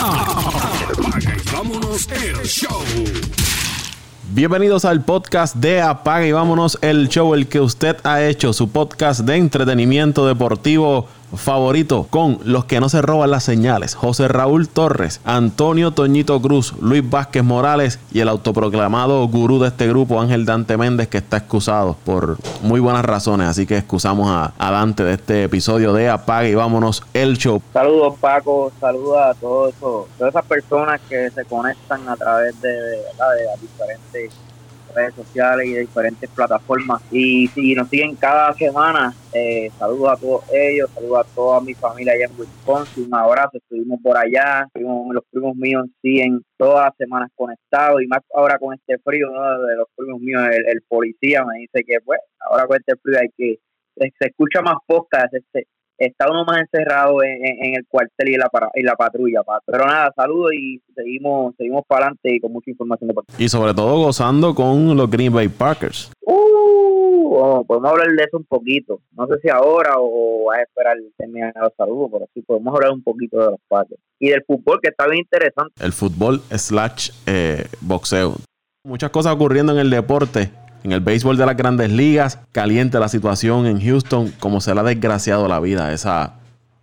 Apaga y vámonos el show. Bienvenidos al podcast de Apaga y vámonos el show, el que usted ha hecho, su podcast de entretenimiento deportivo favorito con los que no se roban las señales. José Raúl Torres, Antonio Toñito Cruz, Luis Vázquez Morales y el autoproclamado gurú de este grupo, Ángel Dante Méndez, que está excusado por muy buenas razones. Así que excusamos a, a Dante de este episodio de Apaga y vámonos el show. Saludos Paco, saludos a todos todas esas personas que se conectan a través de, de, de diferentes redes sociales y de diferentes plataformas. Y si nos siguen cada semana, eh, saludos a todos ellos, saludos a toda mi familia allá en Wisconsin, un abrazo, estuvimos por allá, estuvimos- los primos míos siguen todas las semanas conectados y más ahora con este frío ¿no? de los primos míos, el, policía me dice que pues ahora con este frío hay que, se, se escucha más podcast, este, está uno más encerrado en, en- en el cuartel y la, para- y la patrulla. Pero nada, saludos y seguimos seguimos para adelante y con mucha información deportiva. Y sobre todo gozando con los Green Bay Packers. Uh, bueno, podemos hablar de eso un poquito. No sé si ahora o a esperar terminar los saludos, pero sí podemos hablar un poquito de los Packers. Y del fútbol, que está bien interesante. el fútbol slash eh, boxeo. Muchas cosas ocurriendo en el deporte. En el béisbol de las grandes ligas, caliente la situación en Houston, como se le ha desgraciado la vida a esa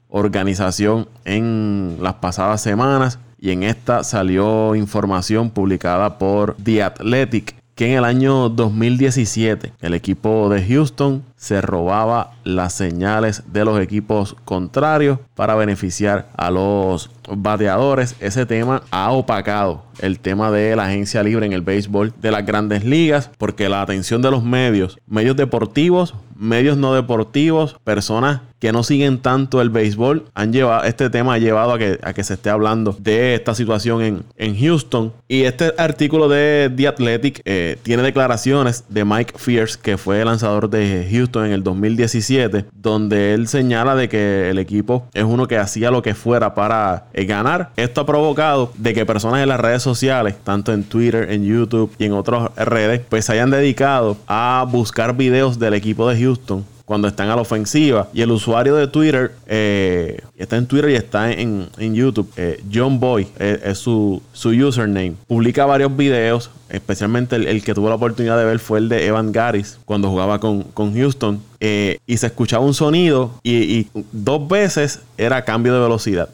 organización en las pasadas semanas. Y en esta salió información publicada por The Athletic que en el año 2017 el equipo de Houston se robaba las señales de los equipos contrarios para beneficiar a los bateadores. Ese tema ha opacado el tema de la agencia libre en el béisbol de las grandes ligas porque la atención de los medios, medios deportivos, medios no deportivos, personas que no siguen tanto el béisbol, han llevado, este tema ha llevado a que, a que se esté hablando de esta situación en, en Houston. Y este artículo de The Athletic eh, tiene declaraciones de Mike Fierce, que fue lanzador de Houston en el 2017, donde él señala de que el equipo es uno que hacía lo que fuera para eh, ganar. Esto ha provocado de que personas en las redes sociales, tanto en Twitter, en YouTube y en otras redes, pues se hayan dedicado a buscar videos del equipo de Houston cuando están a la ofensiva. Y el usuario de Twitter eh, está en Twitter y está en, en YouTube. eh, John Boy eh, es su, su username. Publica varios videos. Especialmente el, que tuvo la oportunidad de ver fue el de Evan Garis cuando jugaba con, con Houston. y se escuchaba un sonido y, dos veces era cambio de velocidad.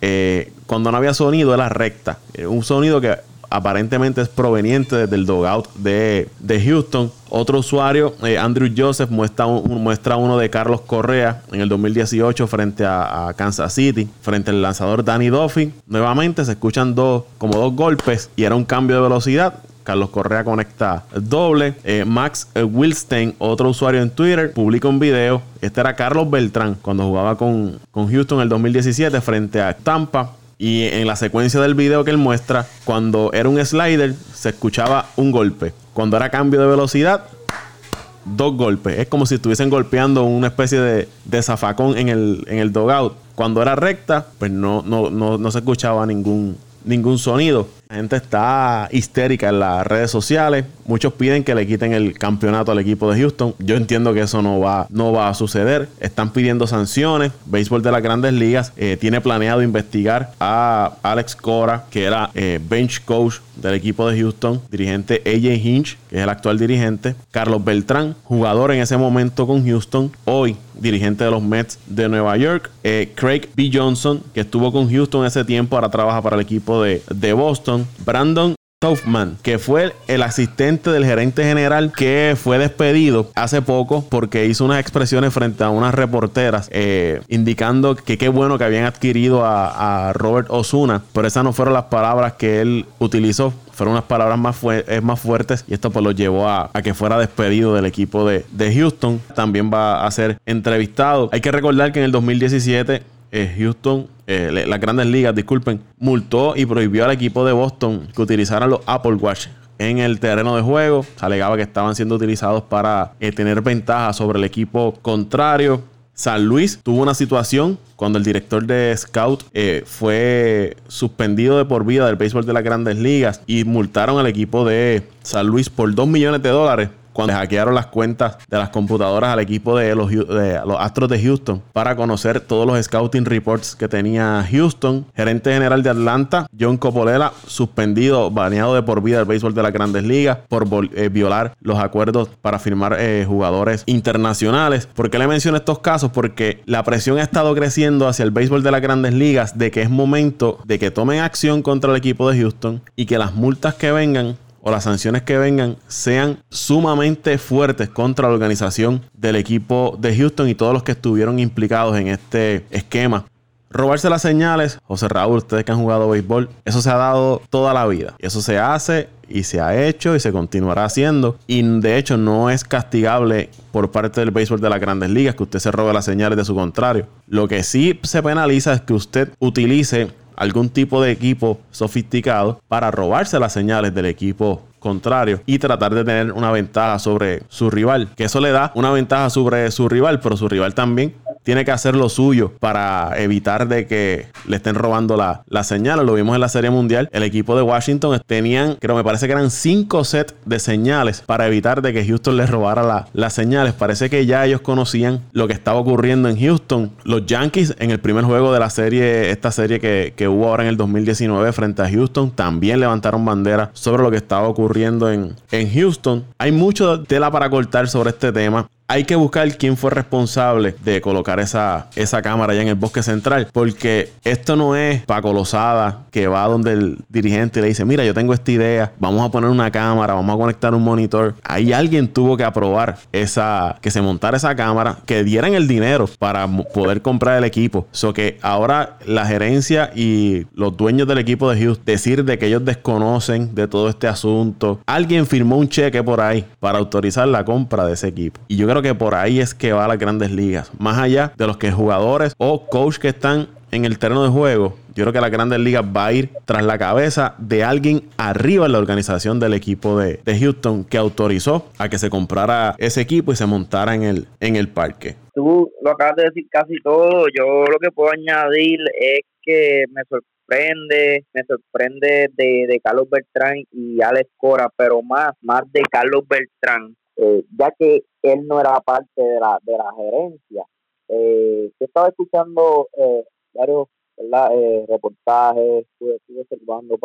Cuando no había sonido era recta. Un sonido que aparentemente es proveniente desde el dogout de, de Houston. Otro usuario, eh, Andrew Joseph, muestra, muestra uno de Carlos Correa en el 2018 frente a, a Kansas City, frente al lanzador Danny Duffy. Nuevamente se escuchan dos, como dos golpes y era un cambio de velocidad. Carlos Correa conecta doble. Eh, Max eh, Wilstein, otro usuario en Twitter, publica un video. Este era Carlos Beltrán cuando jugaba con, con Houston en el 2017 frente a Tampa. Y en la secuencia del video que él muestra, cuando era un slider, se escuchaba un golpe. Cuando era cambio de velocidad, dos golpes. Es como si estuviesen golpeando una especie de, de zafacón en el, en el dogout. Cuando era recta, pues no, no, no, no se escuchaba ningún, ningún sonido. La gente está histérica en las redes sociales. Muchos piden que le quiten el campeonato al equipo de Houston. Yo entiendo que eso no va, no va a suceder. Están pidiendo sanciones. Béisbol de las grandes ligas eh, tiene planeado investigar a Alex Cora, que era eh, bench coach del equipo de Houston, dirigente AJ Hinch, que es el actual dirigente, Carlos Beltrán, jugador en ese momento con Houston, hoy dirigente de los Mets de Nueva York, eh, Craig B. Johnson, que estuvo con Houston ese tiempo, ahora trabaja para el equipo de, de Boston, Brandon Kaufman, que fue el asistente del gerente general que fue despedido hace poco porque hizo unas expresiones frente a unas reporteras eh, indicando que qué bueno que habían adquirido a, Robert Osuna, pero esas no fueron las palabras que él utilizó. Fueron unas palabras más, más fuertes y esto pues lo llevó a, que fuera despedido del equipo de, de Houston. También va a ser entrevistado. Hay que recordar que en el 2017 eh, Houston, eh, las grandes ligas, disculpen, multó y prohibió al equipo de Boston que utilizaran los Apple Watch en el terreno de juego. Se alegaba que estaban siendo utilizados para eh, tener ventaja sobre el equipo contrario. San Luis tuvo una situación cuando el director de Scout eh, fue suspendido de por vida del béisbol de las grandes ligas y multaron al equipo de San Luis por 2 millones de dólares cuando hackearon las cuentas de las computadoras al equipo de los, Astros de Houston para conocer todos los scouting reports que tenía Houston. Gerente general de Atlanta, John Coppolela, suspendido, baneado de por vida del béisbol de las grandes ligas por eh, violar los acuerdos para firmar eh, jugadores internacionales. ¿Por qué le menciono estos casos? Porque la presión ha estado creciendo hacia el béisbol de las grandes ligas de que es momento de que tomen acción contra el equipo de Houston y que las multas que vengan o las sanciones que vengan sean sumamente fuertes contra la organización del equipo de Houston y todos los que estuvieron implicados en este esquema. Robarse las señales, José Raúl, ustedes que han jugado béisbol, eso se ha dado toda la vida. Eso se hace y se ha hecho y se continuará haciendo. Y de hecho no es castigable por parte del béisbol de las grandes ligas que usted se robe las señales de su contrario. Lo que sí se penaliza es que usted utilice algún tipo de equipo sofisticado para robarse las señales del equipo contrario y tratar de tener una ventaja sobre su rival. Que eso le da una ventaja sobre su rival, pero su rival también tiene que hacer lo suyo para evitar de que le estén robando la, la señal. Lo vimos en la Serie Mundial. El equipo de Washington tenían, creo, me parece que eran cinco sets de señales para evitar de que Houston les robara las señales. Parece que ya ellos conocían lo que estaba ocurriendo en Houston. Los Yankees en el primer juego de la serie, esta serie que, que hubo ahora en el 2019 frente a Houston, también levantaron bandera sobre lo que estaba ocurriendo en, en Houston. Hay mucho tela para cortar sobre este tema hay que buscar quién fue responsable de colocar esa, esa cámara allá en el bosque central. Porque esto no es Paco Lozada que va donde el dirigente le dice: Mira, yo tengo esta idea, vamos a poner una cámara, vamos a conectar un monitor. Ahí alguien tuvo que aprobar esa, que se montara esa cámara, que dieran el dinero para poder comprar el equipo. So que ahora la gerencia y los dueños del equipo de Houston decir de que ellos desconocen de todo este asunto. Alguien firmó un cheque por ahí para autorizar la compra de ese equipo. Y yo creo que por ahí es que va a las grandes ligas. Más allá de los que jugadores o coach que están en el terreno de juego, yo creo que la grandes ligas va a ir tras la cabeza de alguien arriba en la organización del equipo de, Houston que autorizó a que se comprara ese equipo y se montara en el, en el parque. Tú lo acabas de decir casi todo. Yo lo que puedo añadir es que me sorprende, me sorprende de, de Carlos Beltrán y Alex Cora, pero más, más de Carlos Beltrán eh, ya que él no era parte de la, de la gerencia. Eh, yo estaba escuchando eh, varios eh, reportajes, estuve, observando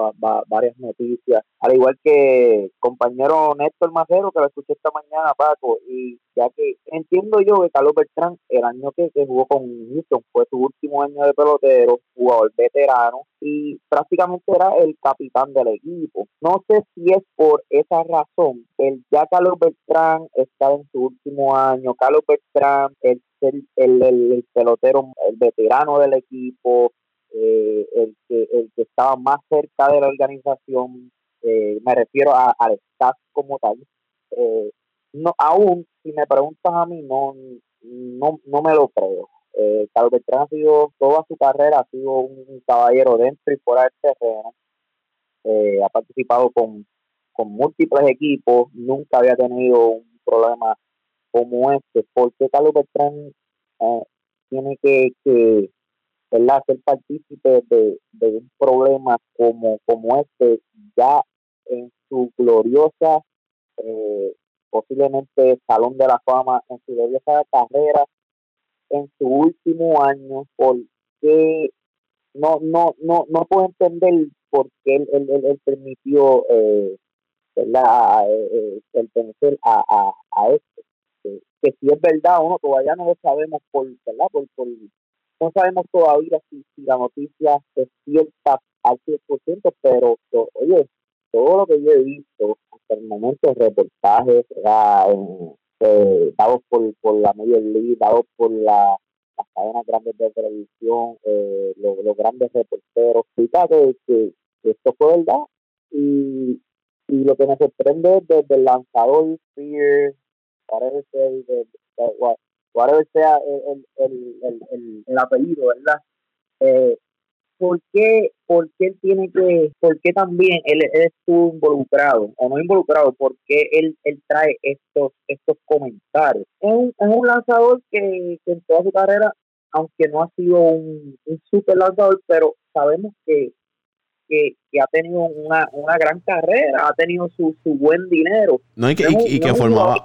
varias noticias, al igual que compañero Néstor Macero, que lo escuché esta mañana, Paco, y ya que entiendo yo que Carlos Beltrán, el año que, jugó con Houston, fue su último año de pelotero, jugador veterano, y prácticamente era el capitán del equipo. No sé si es por esa razón, el ya Carlos Beltrán está en su último año, Carlos Beltrán, el el, el, el, pelotero, el veterano del equipo, eh, el, que, el que estaba más cerca de la organización, eh, me refiero al staff como tal. Eh, no, aún, si me preguntas a mí, no, no, no me lo creo. Eh, Carlos Beltrán ha sido, toda su carrera, ha sido un caballero dentro y fuera del terreno. Eh, ha participado con, con múltiples equipos, nunca había tenido un problema como este, porque Carlos Beltrán eh, tiene que, que ser partícipe de, un problema como, como este ya en su gloriosa, eh, posiblemente Salón de la Fama, en su gloriosa carrera, en su último año, porque no, no, no, no puedo entender por qué él, él, él, permitió eh, ¿verdad? Eh, pertenecer a, a, a esto que, si es verdad o no, todavía no lo sabemos por, ¿verdad? Por, no sabemos todavía si, la noticia es cierta al 100%, pero oye, todo lo que yo he visto hasta el momento, reportajes eh, dados por, por la Major League, dados por la, las cadenas grandes de televisión, eh, los, grandes reporteros, que, que, esto fue verdad. Y, y lo que me sorprende desde el lanzador Spears, whatever sea el, el, el, el, apellido, ¿verdad? Eh, ¿por, qué, ¿Por qué él tiene que, por qué también él, estuvo involucrado, o no involucrado, por qué él, él trae estos, estos comentarios? Es un, es un lanzador que, en toda su carrera, aunque no ha sido un, un super lanzador, pero sabemos que que, que ha tenido una, una gran carrera, ha tenido su, su buen dinero. No, y que, No y- y no que formaba,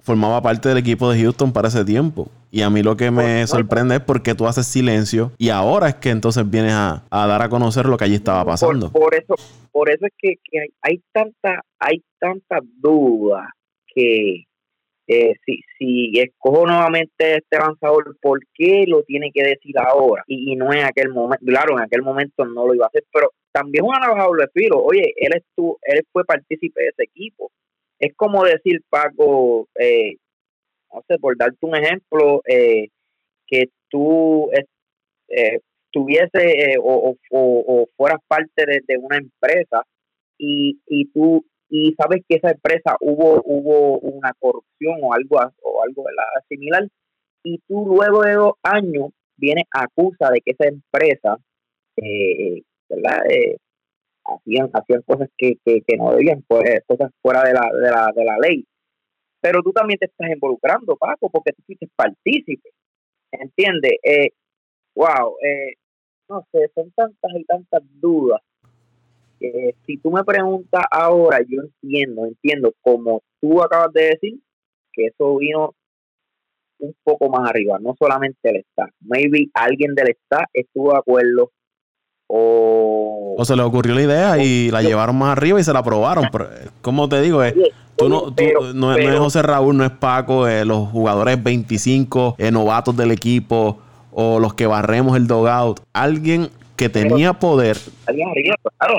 formaba, parte del equipo de Houston para ese tiempo. Y a mí lo que me sorprende es porque tú haces silencio y ahora es que entonces vienes a, a dar a conocer lo que allí estaba pasando. Por, por eso, por eso es que, que hay, hay tanta, hay tantas dudas que eh, si, si escojo nuevamente este lanzador, ¿por qué lo tiene que decir ahora? Y, y no en aquel momento, claro, en aquel momento no lo iba a hacer, pero también una navaja doble filo, oye, él estuvo, él fue partícipe de ese equipo. Es como decir, Paco, eh, no sé, por darte un ejemplo, eh, que tú eh, tuviese eh, o- o- o fueras parte de, de una empresa y, y tú y sabes que esa empresa hubo hubo una corrupción o algo o algo similar y tú luego de dos años vienes acusa de que esa empresa eh, verdad Eh, hacían hacían cosas que, que, no debían pues, cosas fuera de la, de la de la ley. Pero tú también te estás involucrando Paco porque tú fuiste partícipe ¿entiendes? Eh, wow, eh, no sé, son tantas y tantas dudas que si tú me preguntas ahora, yo entiendo, entiendo, como tú acabas de decir, que eso vino un poco más arriba, no solamente el staff. Maybe alguien del staff estuvo de acuerdo o... O se le ocurrió la idea y la Yo- llevaron más arriba y se la aprobaron. Pero, eh, como te digo, eh, Oye, tú no, tú- pero- no, es- no es José Raúl, no es Paco, eh, los jugadores 25 eh, novatos del equipo o los que barremos el dogout. Alguien que tenía poder alguien arriba, claro.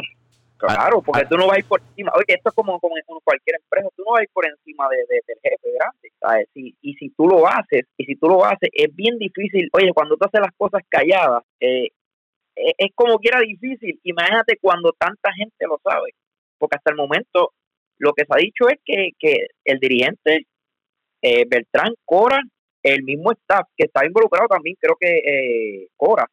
Claro, porque ah. tú no vas a ir por encima. Oye, esto es como, como en cualquier empresa, tú no vas a ir por encima de, de- del jefe grande. ¿sabes? Si, y si tú lo haces, y si tú lo haces, es bien difícil. Oye, cuando tú haces las cosas calladas, eh, es, es como quiera difícil. Imagínate cuando tanta gente lo sabe. Porque hasta el momento lo que se ha dicho es que, que el dirigente eh, Beltrán Cora, el mismo staff que está involucrado también, creo que eh, Cora.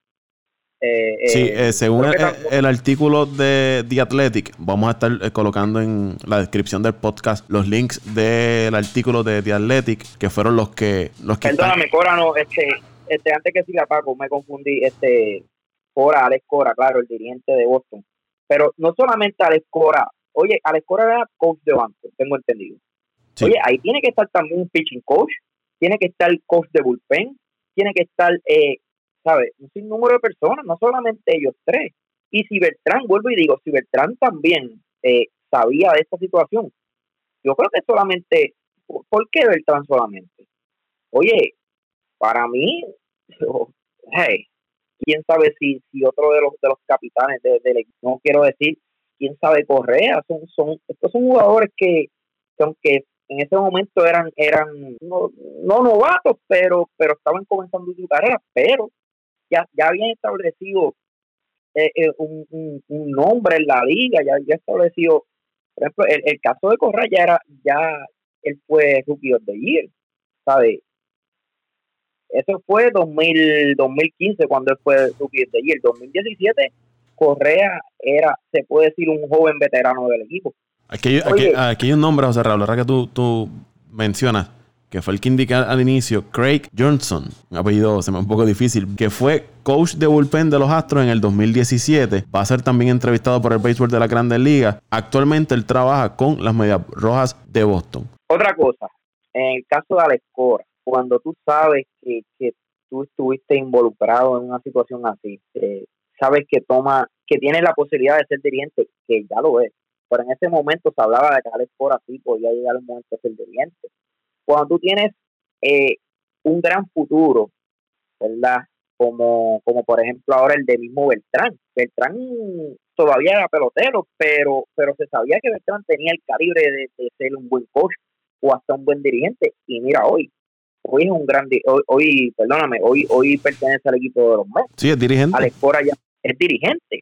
Eh, Sí, eh, eh, según el, el artículo de The Athletic, vamos a estar eh, colocando en la descripción del podcast los links del artículo de The Athletic, que fueron los que los que están- Perdóname, Cora, no, este, este, antes que siga Paco, me confundí, este, Cora, Alex Cora, claro, el dirigente de Boston. Pero no solamente Alex Cora, oye, Alex Cora era coach de banco, tengo entendido. Sí. Oye, ahí tiene que estar también un pitching coach, tiene que estar coach de bullpen, tiene que estar, eh, ¿sabes? Un sinnúmero de personas, no solamente ellos tres. Y si Beltrán, vuelvo y digo, si Beltrán también eh, sabía de esta situación, yo creo que solamente, ¿por qué Beltrán solamente? Oye, para mí, hey, quién sabe si, si otro de los de los capitanes de- del equipo, no quiero decir, quién sabe Correa, son, son, estos son jugadores que, que aunque en ese momento eran, eran no, no novatos, pero, pero estaban comenzando su carrera, pero ya, ya habían establecido eh, eh, un, un- un nombre en la liga, ya, ya establecido, por ejemplo, el, el caso de Correa ya era, ya él fue rookie of the year, ¿sabes? Eso fue 2000, 2015 cuando él fue rookie of the year. 2017 Correa era, se puede decir, un joven veterano del equipo. Aquí, hay- aquí- Oye. aquí hay un nombre, José Raúl, ahora que tú, tú mencionas, que fue el que indiqué al inicio, Craig Johnson, un apellido se me un poco difícil, que fue coach de bullpen de los Astros en el 2017. Va a ser también entrevistado por el béisbol de la Grandes Ligas. Actualmente él trabaja con las Medias Rojas de Boston. Otra cosa, en el caso de Alex Cora, cuando tú sabes que, que tú estuviste involucrado en una situación así, eh, sabes que toma, que tiene la posibilidad de ser dirigente, que ya lo es, pero en ese momento se hablaba de que Alex Cora sí podía llegar un momento a ser dirigente. Cuando tú tienes eh, un gran futuro, ¿verdad? Como, como por ejemplo ahora el de mismo Beltrán. Beltrán todavía era pelotero, pero, pero se sabía que Beltrán tenía el calibre de, de ser un buen coach o hasta un buen dirigente. Y mira hoy, hoy es un gran, hoy, hoy perdóname, hoy, hoy pertenece al equipo de los Mets. Sí, es dirigente. Alex Cora ya es dirigente.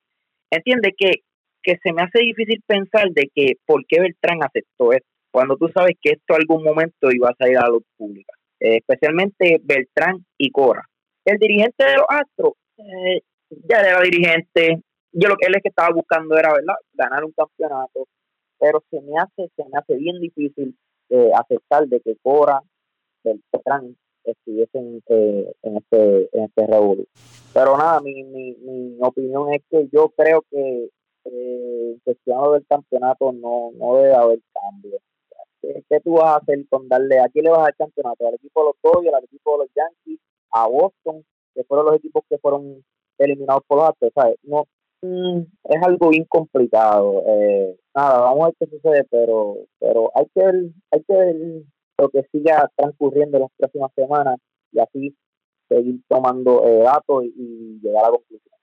Entiende que, que se me hace difícil pensar de que por qué Beltrán aceptó esto, cuando tú sabes que esto algún momento iba a salir a la luz pública, Eh, especialmente Beltrán y Cora. El dirigente de los Astros, eh, ya era dirigente, yo lo que él es que estaba buscando era, ¿verdad?, ganar un campeonato, pero se me hace, se me hace bien difícil eh, aceptar de que Cora, Beltrán, estuviesen eh, en este, en este revolución. pero nada, mi, mi, mi opinión es que yo creo que eh, en cuestión del campeonato no, no debe haber cambio. ¿Qué, tú vas a hacer con darle, a quién le vas a dar campeonato? ¿Al equipo de los Dodgers, al equipo de los Yankees, a Boston, que fueron los equipos que fueron eliminados por los Astros, ¿sabes? No, mm, es algo bien complicado. Eh, nada, vamos a ver qué sucede, pero pero hay que ver, hay que ver lo que siga transcurriendo en las próximas semanas y así seguir tomando eh, datos y, llegar a la conclusión.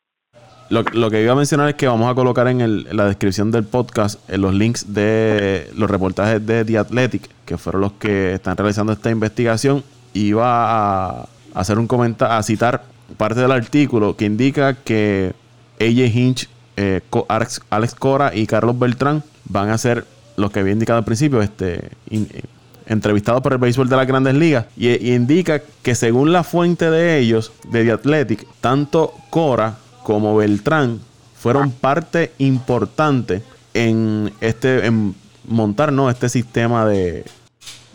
Lo, que iba a mencionar es que vamos a colocar en, el, la descripción del podcast en los links de los reportajes de The Athletic, que fueron los que están realizando esta investigación. Iba a hacer un comentario, a citar parte del artículo que indica que AJ Hinch, eh, Alex, Cora y Carlos Beltrán van a ser los que había indicado al principio, este, entrevistado por el béisbol de las grandes ligas, y, indica que según la fuente de ellos, de The Athletic, tanto Cora como Beltrán fueron parte importante en este en montar ¿no? este sistema de,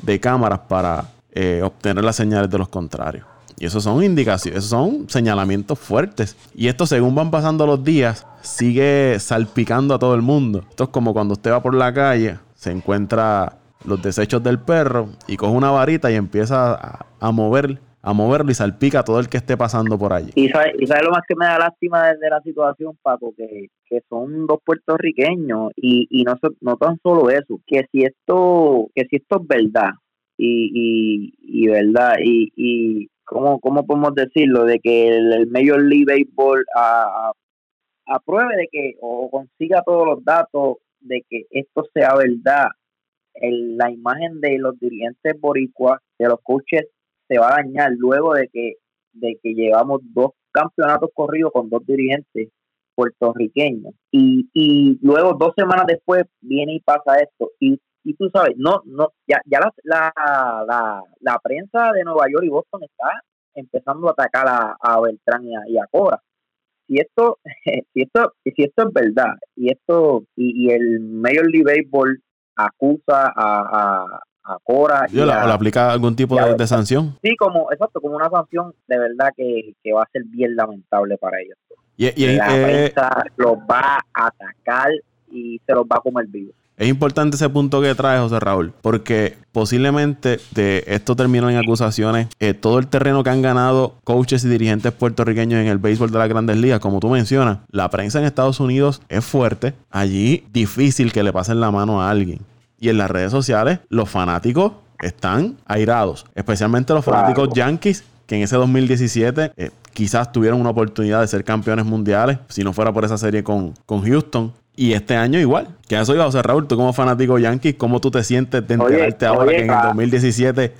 de cámaras para eh, obtener las señales de los contrarios. Y esos son indicaciones, esos son señalamientos fuertes. Y esto, según van pasando los días, sigue salpicando a todo el mundo. Esto es como cuando usted va por la calle, se encuentra los desechos del perro y coge una varita y empieza a, mover a moverlo y salpica a todo el que esté pasando por allí. Y sabe, y sabe lo más que me da lástima de, la situación, Paco, que, que son dos puertorriqueños y, y no, no tan solo eso, que si esto, que si esto es verdad y, y, verdad y, y ¿cómo, ¿cómo podemos decirlo? De que el, Major League Baseball apruebe de que o consiga todos los datos de que esto sea verdad la imagen de los dirigentes boricuas, de los coaches, se va a dañar luego de que, de que llevamos dos campeonatos corridos con dos dirigentes puertorriqueños. Y, y luego, dos semanas después, viene y pasa esto. Y, y tú sabes, no, no, ya, ya la, la, la, prensa de Nueva York y Boston está empezando a atacar a, a Beltrán y a, y Cora si esto, si esto, si esto es verdad, y esto, y, y el Major League Baseball acusa a, Cora. Y o le aplica algún tipo de, sanción. Sí, como, exacto, como una sanción de verdad que, va a ser bien lamentable para ellos. Y, la eh, prensa los va a atacar y se los va a comer vivos. Es importante ese punto que trae José Raúl, porque posiblemente de esto terminó en acusaciones. Eh, todo el terreno que han ganado coaches y dirigentes puertorriqueños en el béisbol de las grandes ligas, como tú mencionas, la prensa en Estados Unidos es fuerte. Allí difícil que le pasen la mano a alguien. Y en las redes sociales, los fanáticos están airados, especialmente los fanáticos yankees que en ese 2017 eh, quizás tuvieron una oportunidad de ser campeones mundiales, si no fuera por esa serie con, con Houston. Y este año igual. Que eso iba, José Raúl, tú como fanático Yankees, ¿cómo tú te sientes de enterarte ahora que en el 2017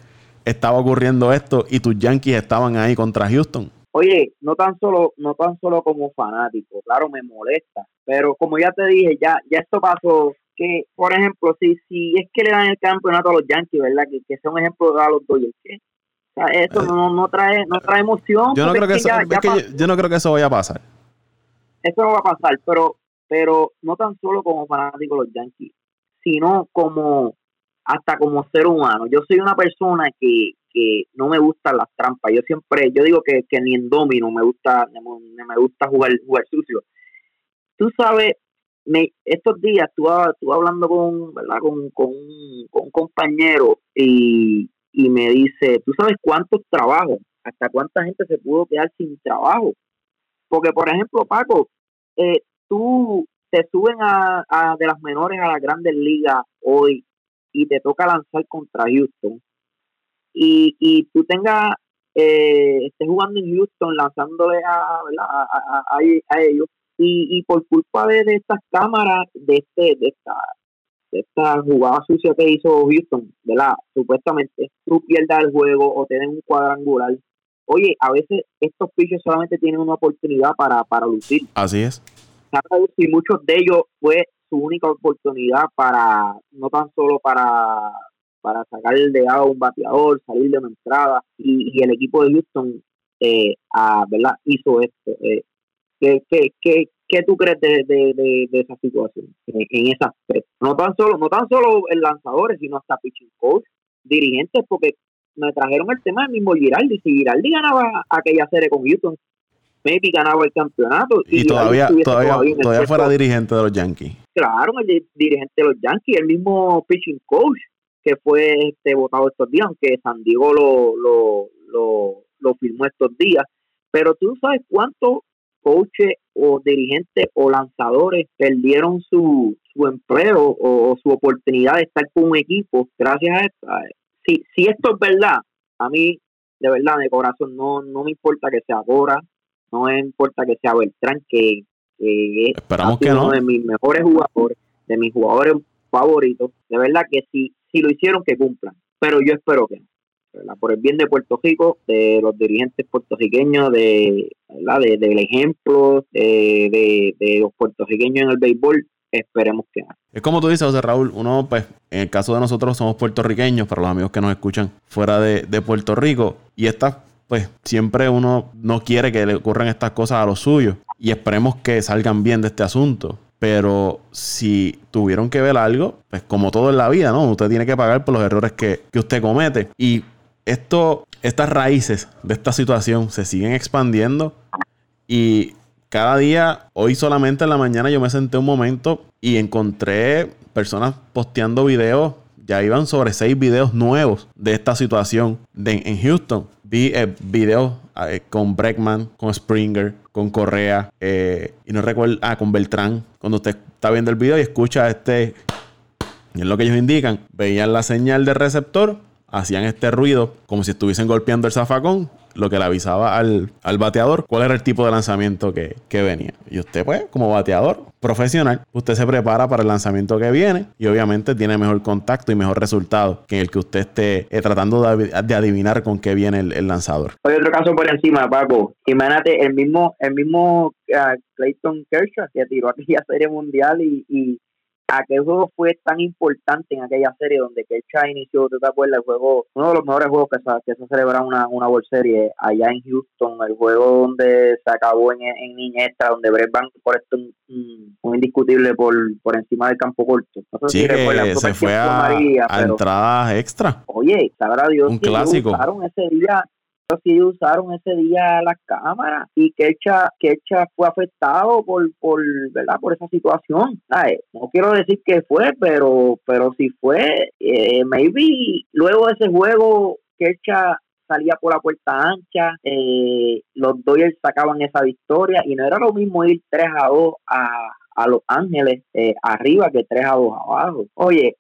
estaba ocurriendo esto y tus Yankees estaban ahí contra Houston? Oye, no tan solo, no tan solo como fanático, claro, me molesta, pero como ya te dije, ya, ya esto pasó, que, por ejemplo, si, si es que le dan el campeonato a los Yankees, ¿verdad? Que, que sea un ejemplo a los Dodgers, ¿qué? O sea, eso eh, no, no, trae, no trae emoción. Yo no, creo que, eso, yo no creo que eso vaya a pasar. Eso no va a pasar, pero pero no tan solo como fanático de los Yankees, sino como hasta como ser humano. Yo soy una persona que, que no me gustan las trampas. Yo siempre, yo digo que, ni en domino me gusta, me, gusta jugar, jugar sucio. Tú sabes, me, estos días estuve, hablando con, ¿verdad? Con, con, un compañero y, y me dice, ¿tú sabes cuántos trabajos? ¿Hasta cuánta gente se pudo quedar sin trabajo? Porque, por ejemplo, Paco, eh, tú te suben a, de las menores a las grandes ligas hoy y te toca lanzar contra Houston y, y tú tengas eh, estés jugando en Houston lanzándole a, a, ellos y, y por culpa de, estas cámaras de este de esta de esta jugada sucia que hizo Houston, ¿verdad? Supuestamente tú pierdas el juego o tienes un cuadrangular. Oye, a veces estos pitchers solamente tienen una oportunidad para, para lucir. Así es y muchos de ellos fue su única oportunidad para, no tan solo para, para sacar el de a un bateador, salir de una entrada, y, el equipo de Houston eh, ¿verdad? hizo esto. Eh, ¿qué, qué, qué, tú crees de, de, de, esa situación en, en, ese aspecto? No tan solo, no tan solo el lanzador, sino hasta pitching coach, dirigentes, porque me trajeron el tema del mismo Giraldi. Si Giraldi ganaba aquella serie con Houston, maybe ganaba el campeonato. Y, todavía, todavía, todavía fuera dirigente de los Yankees. Claro, el dirigente de los Yankees, el mismo pitching coach que fue este votado estos días, aunque San Diego lo, lo, lo, lo firmó estos días. Pero tú sabes cuántos coaches o dirigentes o lanzadores perdieron su, su empleo o, su oportunidad de estar con un equipo gracias a esto. Si, si esto es verdad, a mí, de verdad, de corazón, no, no me importa que sea Bora, no me importa que sea Beltrán, que, que es uno de mis mejores jugadores, de mis jugadores favoritos. De verdad que si, si lo hicieron, que cumplan. Pero yo espero que no por el bien de Puerto Rico, de los dirigentes puertorriqueños, de, de del ejemplo de, de, los puertorriqueños en el béisbol, esperemos que Es como tú dices, José Raúl, uno, pues, en el caso de nosotros somos puertorriqueños, para los amigos que nos escuchan fuera de, de Puerto Rico, y estas, pues, siempre uno no quiere que le ocurran estas cosas a los suyos, y esperemos que salgan bien de este asunto. Pero si tuvieron que ver algo, pues como todo en la vida, ¿no? Usted tiene que pagar por los errores que, que usted comete. Y esto, estas raíces de esta situación se siguen expandiendo y cada día, hoy solamente en la mañana yo me senté un momento y encontré personas posteando videos, ya iban sobre seis videos nuevos de esta situación en Houston. Vi eh, videos eh, con Breckman, con Springer, con Correa eh, y no recuerdo, ah, con Beltrán. Cuando usted está viendo el video y escucha este, es lo que ellos indican, veían la señal de receptor hacían este ruido como si estuviesen golpeando el zafacón, lo que le avisaba al, bateador cuál era el tipo de lanzamiento que, venía. Y usted, pues, como bateador profesional, usted se prepara para el lanzamiento que viene y obviamente tiene mejor contacto y mejor resultado que el que usted esté eh, tratando de, adivinar con qué viene el, lanzador. Hay otro caso por encima, Paco. Imagínate el mismo, el mismo ah, Clayton Kershaw que tiró aquella serie mundial y aquel juego fue tan importante en aquella serie donde Kecha inició, ¿te acuerdas? El juego, uno de los mejores juegos que se, que se celebra una, una World Series allá en Houston, el juego donde se acabó en, en donde Brett Bank por esto un, indiscutible por, por encima del campo corto. sí, se fue a, entradas extra. Oye, sabrá Dios un clásico. ese día si usaron ese día las cámaras y que Kecha fue afectado por, por, ¿verdad? por esa situación. No quiero decir que fue, pero, pero si fue, eh, maybe luego de ese juego Kecha salía por la puerta ancha, eh, los Dodgers sacaban esa victoria y no era lo mismo ir 3 a 2 a, a Los Ángeles eh, arriba que 3 a 2 abajo. Oye,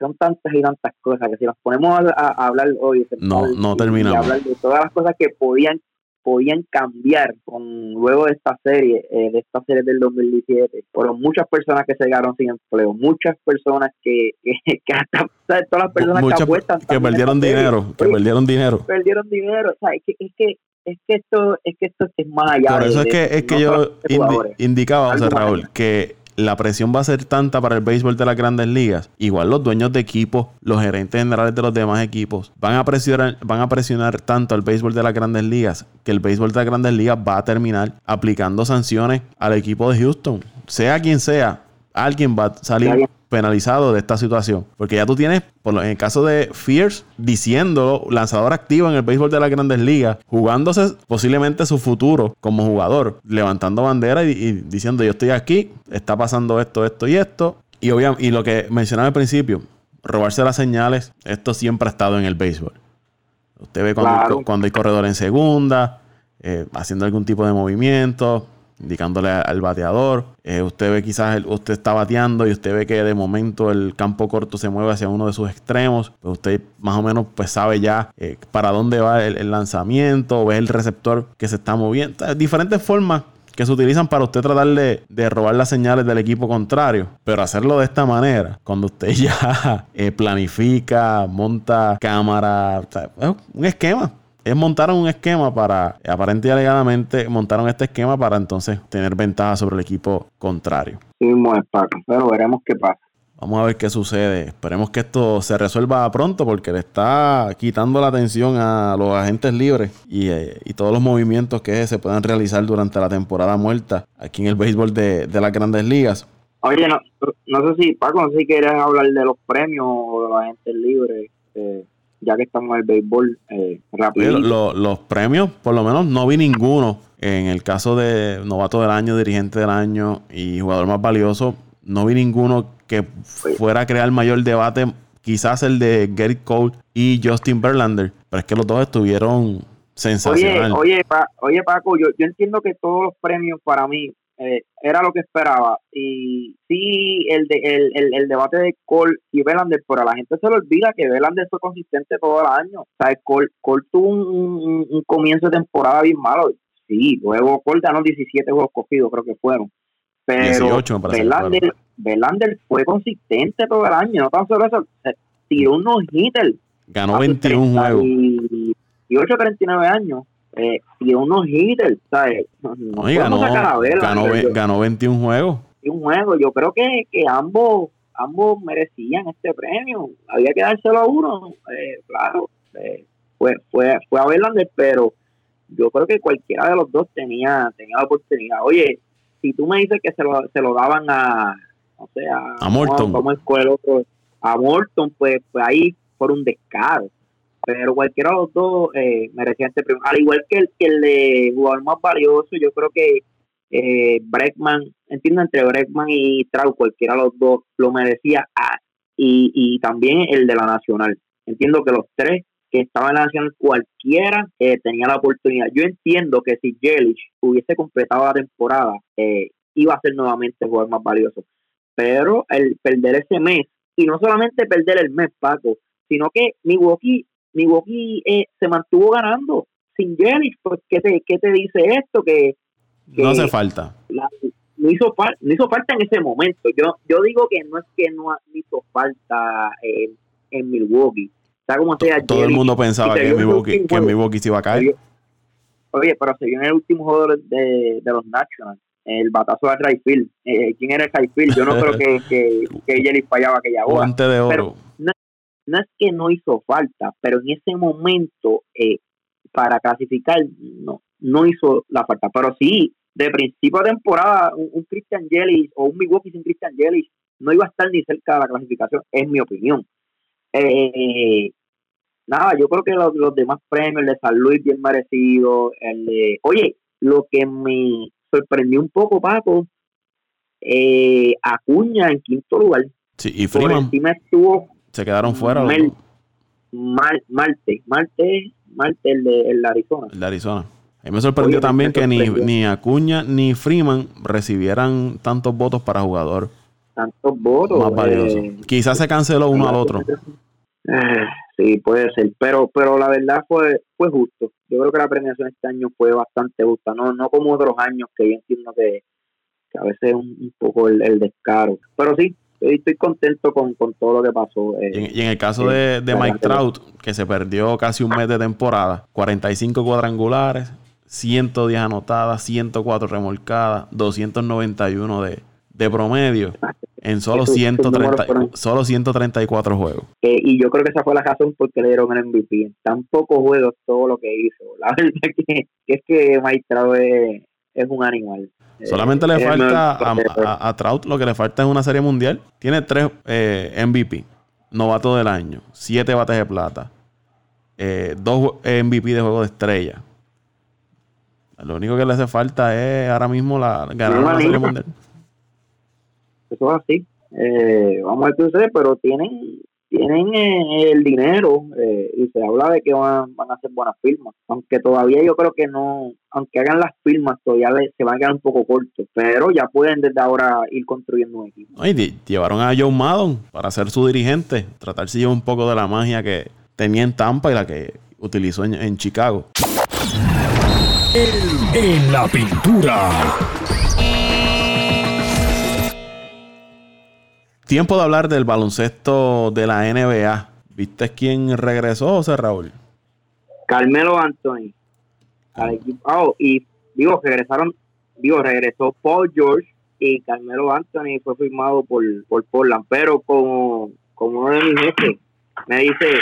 son tantas y tantas cosas que si nos ponemos a, hablar hoy no no terminamos. y hablar de todas las cosas que podían podían cambiar con luego de esta serie eh, de esta serie del 2017 fueron muchas personas que se quedaron sin empleo muchas personas que, que, hasta todas las personas que apuestan que perdieron dinero que perdieron dinero. perdieron dinero o sea es que, es que es que esto es que esto es más allá por eso es que es que yo indicaba José Raúl que la presión va a ser tanta para el béisbol de las grandes ligas, igual los dueños de equipos, los gerentes generales de los demás equipos, van a presionar, van a presionar tanto al béisbol de las grandes ligas que el béisbol de las grandes ligas va a terminar aplicando sanciones al equipo de Houston. Sea quien sea, alguien va a salir penalizado de esta situación. Porque ya tú tienes, por lo, en el caso de Fierce, diciendo lanzador activo en el béisbol de las grandes ligas, jugándose posiblemente su futuro como jugador, levantando bandera y, diciendo yo estoy aquí, está pasando esto, esto y esto. Y, obviamente, y lo que mencionaba al principio, robarse las señales, esto siempre ha estado en el béisbol. Usted ve cuando, cuando hay corredor en segunda, eh, haciendo algún tipo de movimiento, indicándole al bateador. Eh, usted ve quizás, usted está bateando y usted ve que de momento el campo corto se mueve hacia uno de sus extremos. Pues usted más o menos pues sabe ya eh, para dónde va el, lanzamiento, ve el receptor que se está moviendo. Diferentes formas que se utilizan para usted tratar de, robar las señales del equipo contrario. Pero hacerlo de esta manera, cuando usted ya eh, planifica, monta cámara, es un esquema es montaron un esquema para, aparentemente y alegadamente, montaron este esquema para entonces tener ventaja sobre el equipo contrario. Sí, pero veremos qué pasa. Vamos a ver qué sucede. Esperemos que esto se resuelva pronto porque le está quitando la atención a los agentes libres y, eh, todos los movimientos que se puedan realizar durante la temporada muerta aquí en el béisbol de, las grandes ligas. Oye, no, no sé si, Paco, no sé si quieres hablar de los premios o de los agentes libres. Eh, ya que estamos en el béisbol eh, rápido. los premios, por lo menos no vi ninguno En el caso de novato del año, dirigente del año y jugador más valioso, no vi ninguno que fuera a crear mayor debate. Quizás el de Gary Cole y Justin Verlander, pero es que los dos estuvieron sensacionales. Oye, oye, Paco, yo, yo entiendo que todos los premios para mí eh, era lo que esperaba. Y sí, el, de, el, el, el, debate de Cole y Verlander, pero a la gente se le olvida que Verlander fue consistente todo el año. O sea, Cole, Cole tuvo un, un, comienzo de temporada bien malo. Sí, luego Cole ganó 17 juegos cogidos, creo que fueron. Pero 18, Verlander, fue consistente todo el año. No tan solo eso, tiró unos hitters. Ganó 21 juegos. Y 8 39 años eh, y unos hitters, ¿sabes? No, ganó, ganó, ganó 21 juegos. Un juego, yo creo que, que ambos ambos merecían este premio. Había que dárselo a uno, eh, claro. Eh, fue, fue, fue a Verlander, pero yo creo que cualquiera de los dos tenía, tenía la oportunidad. Oye, si tú me dices que se lo, se lo daban a, o sea, a Morton, a Morton, pues, pues ahí por un descaro pero cualquiera de los dos eh, merecía este premio. Al igual que el, que el de jugador más valioso, yo creo que eh, Breckman, entiendo, entre Breckman y Trau, cualquiera de los dos lo merecía. Ah, y, y también el de la Nacional. Entiendo que los tres que estaban en la Nacional, cualquiera eh, tenía la oportunidad. Yo entiendo que si Jelich hubiese completado la temporada, eh, iba a ser nuevamente el jugador más valioso. Pero el perder ese mes, y no solamente perder el mes, Paco, sino que Milwaukee Milwaukee eh, se mantuvo ganando sin Yelich, pues ¿qué te, qué te dice esto? Que, no hace falta. no, hizo no hizo falta en ese momento. Yo yo digo que no es que no hizo falta en, en Milwaukee. Está como sea, Todo el mundo pensaba que, Milwaukee, que Milwaukee se iba a caer. Oye, pero se vio en el último juego de, de los Nationals el batazo de Rayfield. Eh, ¿Quién era el Rayfield? Yo no creo que, que, que fallaba aquella hora. Guante de oro no es que no hizo falta, pero en ese momento eh, para clasificar no, no hizo la falta. Pero sí, de principio de temporada, un, Christian Yelich o un Milwaukee sin Christian Yelich no iba a estar ni cerca de la clasificación, es mi opinión. Eh, nada, yo creo que los, demás premios, el de San Luis bien merecido, el de... Oye, lo que me sorprendió un poco, Paco, eh, Acuña en quinto lugar. Sí, y Freeman. encima estuvo se quedaron fuera. Mal, Marte, Marte, Marte, el de, el Arizona. El de Arizona. A mí me sorprendió también que ni, ni Acuña ni Freeman recibieran tantos votos para jugador. Tantos votos. Más valioso. Eh, Quizás se canceló uno al otro. Eh, sí, puede ser. Pero, pero la verdad fue, fue justo. Yo creo que la premiación este año fue bastante justa. No, no como otros años que yo entiendo que, a veces es un, poco el descaro. Pero sí, estoy contento con, todo lo que pasó. Eh, y, en, el caso de, Mike Trout, que se perdió casi un mes de temporada, 45 cuadrangulares, 110 anotadas, 104 remolcadas, 291 de, de promedio en solo, 130, solo 134 juegos. Eh, y yo creo que esa fue la razón por que le dieron el MVP. En tan pocos juegos todo lo que hizo. La verdad que, es que Mike Trout es un animal. Solamente le eh, falta a, Trout, lo que le falta es una serie mundial. Tiene tres eh, MVP, novato del año, siete bates de plata, eh, dos MVP de juego de estrella. Lo único que le hace falta es ahora mismo la, ganar una serie mundial. Eso es así. vamos a ver qué sucede, pero tienen tienen eh, el dinero eh, y se habla de que van, van, a hacer buenas firmas, aunque todavía yo creo que no, aunque hagan las firmas todavía se van a quedar un poco cortos, pero ya pueden desde ahora ir construyendo un equipo. llevaron a Joe Maddon para ser su dirigente, tratarse de un poco de la magia que tenía en Tampa y la que utilizó en, en Chicago. En la pintura. Tiempo de hablar del baloncesto de la NBA. ¿Viste quién regresó, José Raúl? Carmelo Anthony. Oh, y digo, regresaron, digo, regresó Paul George y Carmelo Anthony fue firmado por, por Portland, pero como, como uno de mis jefes me dice,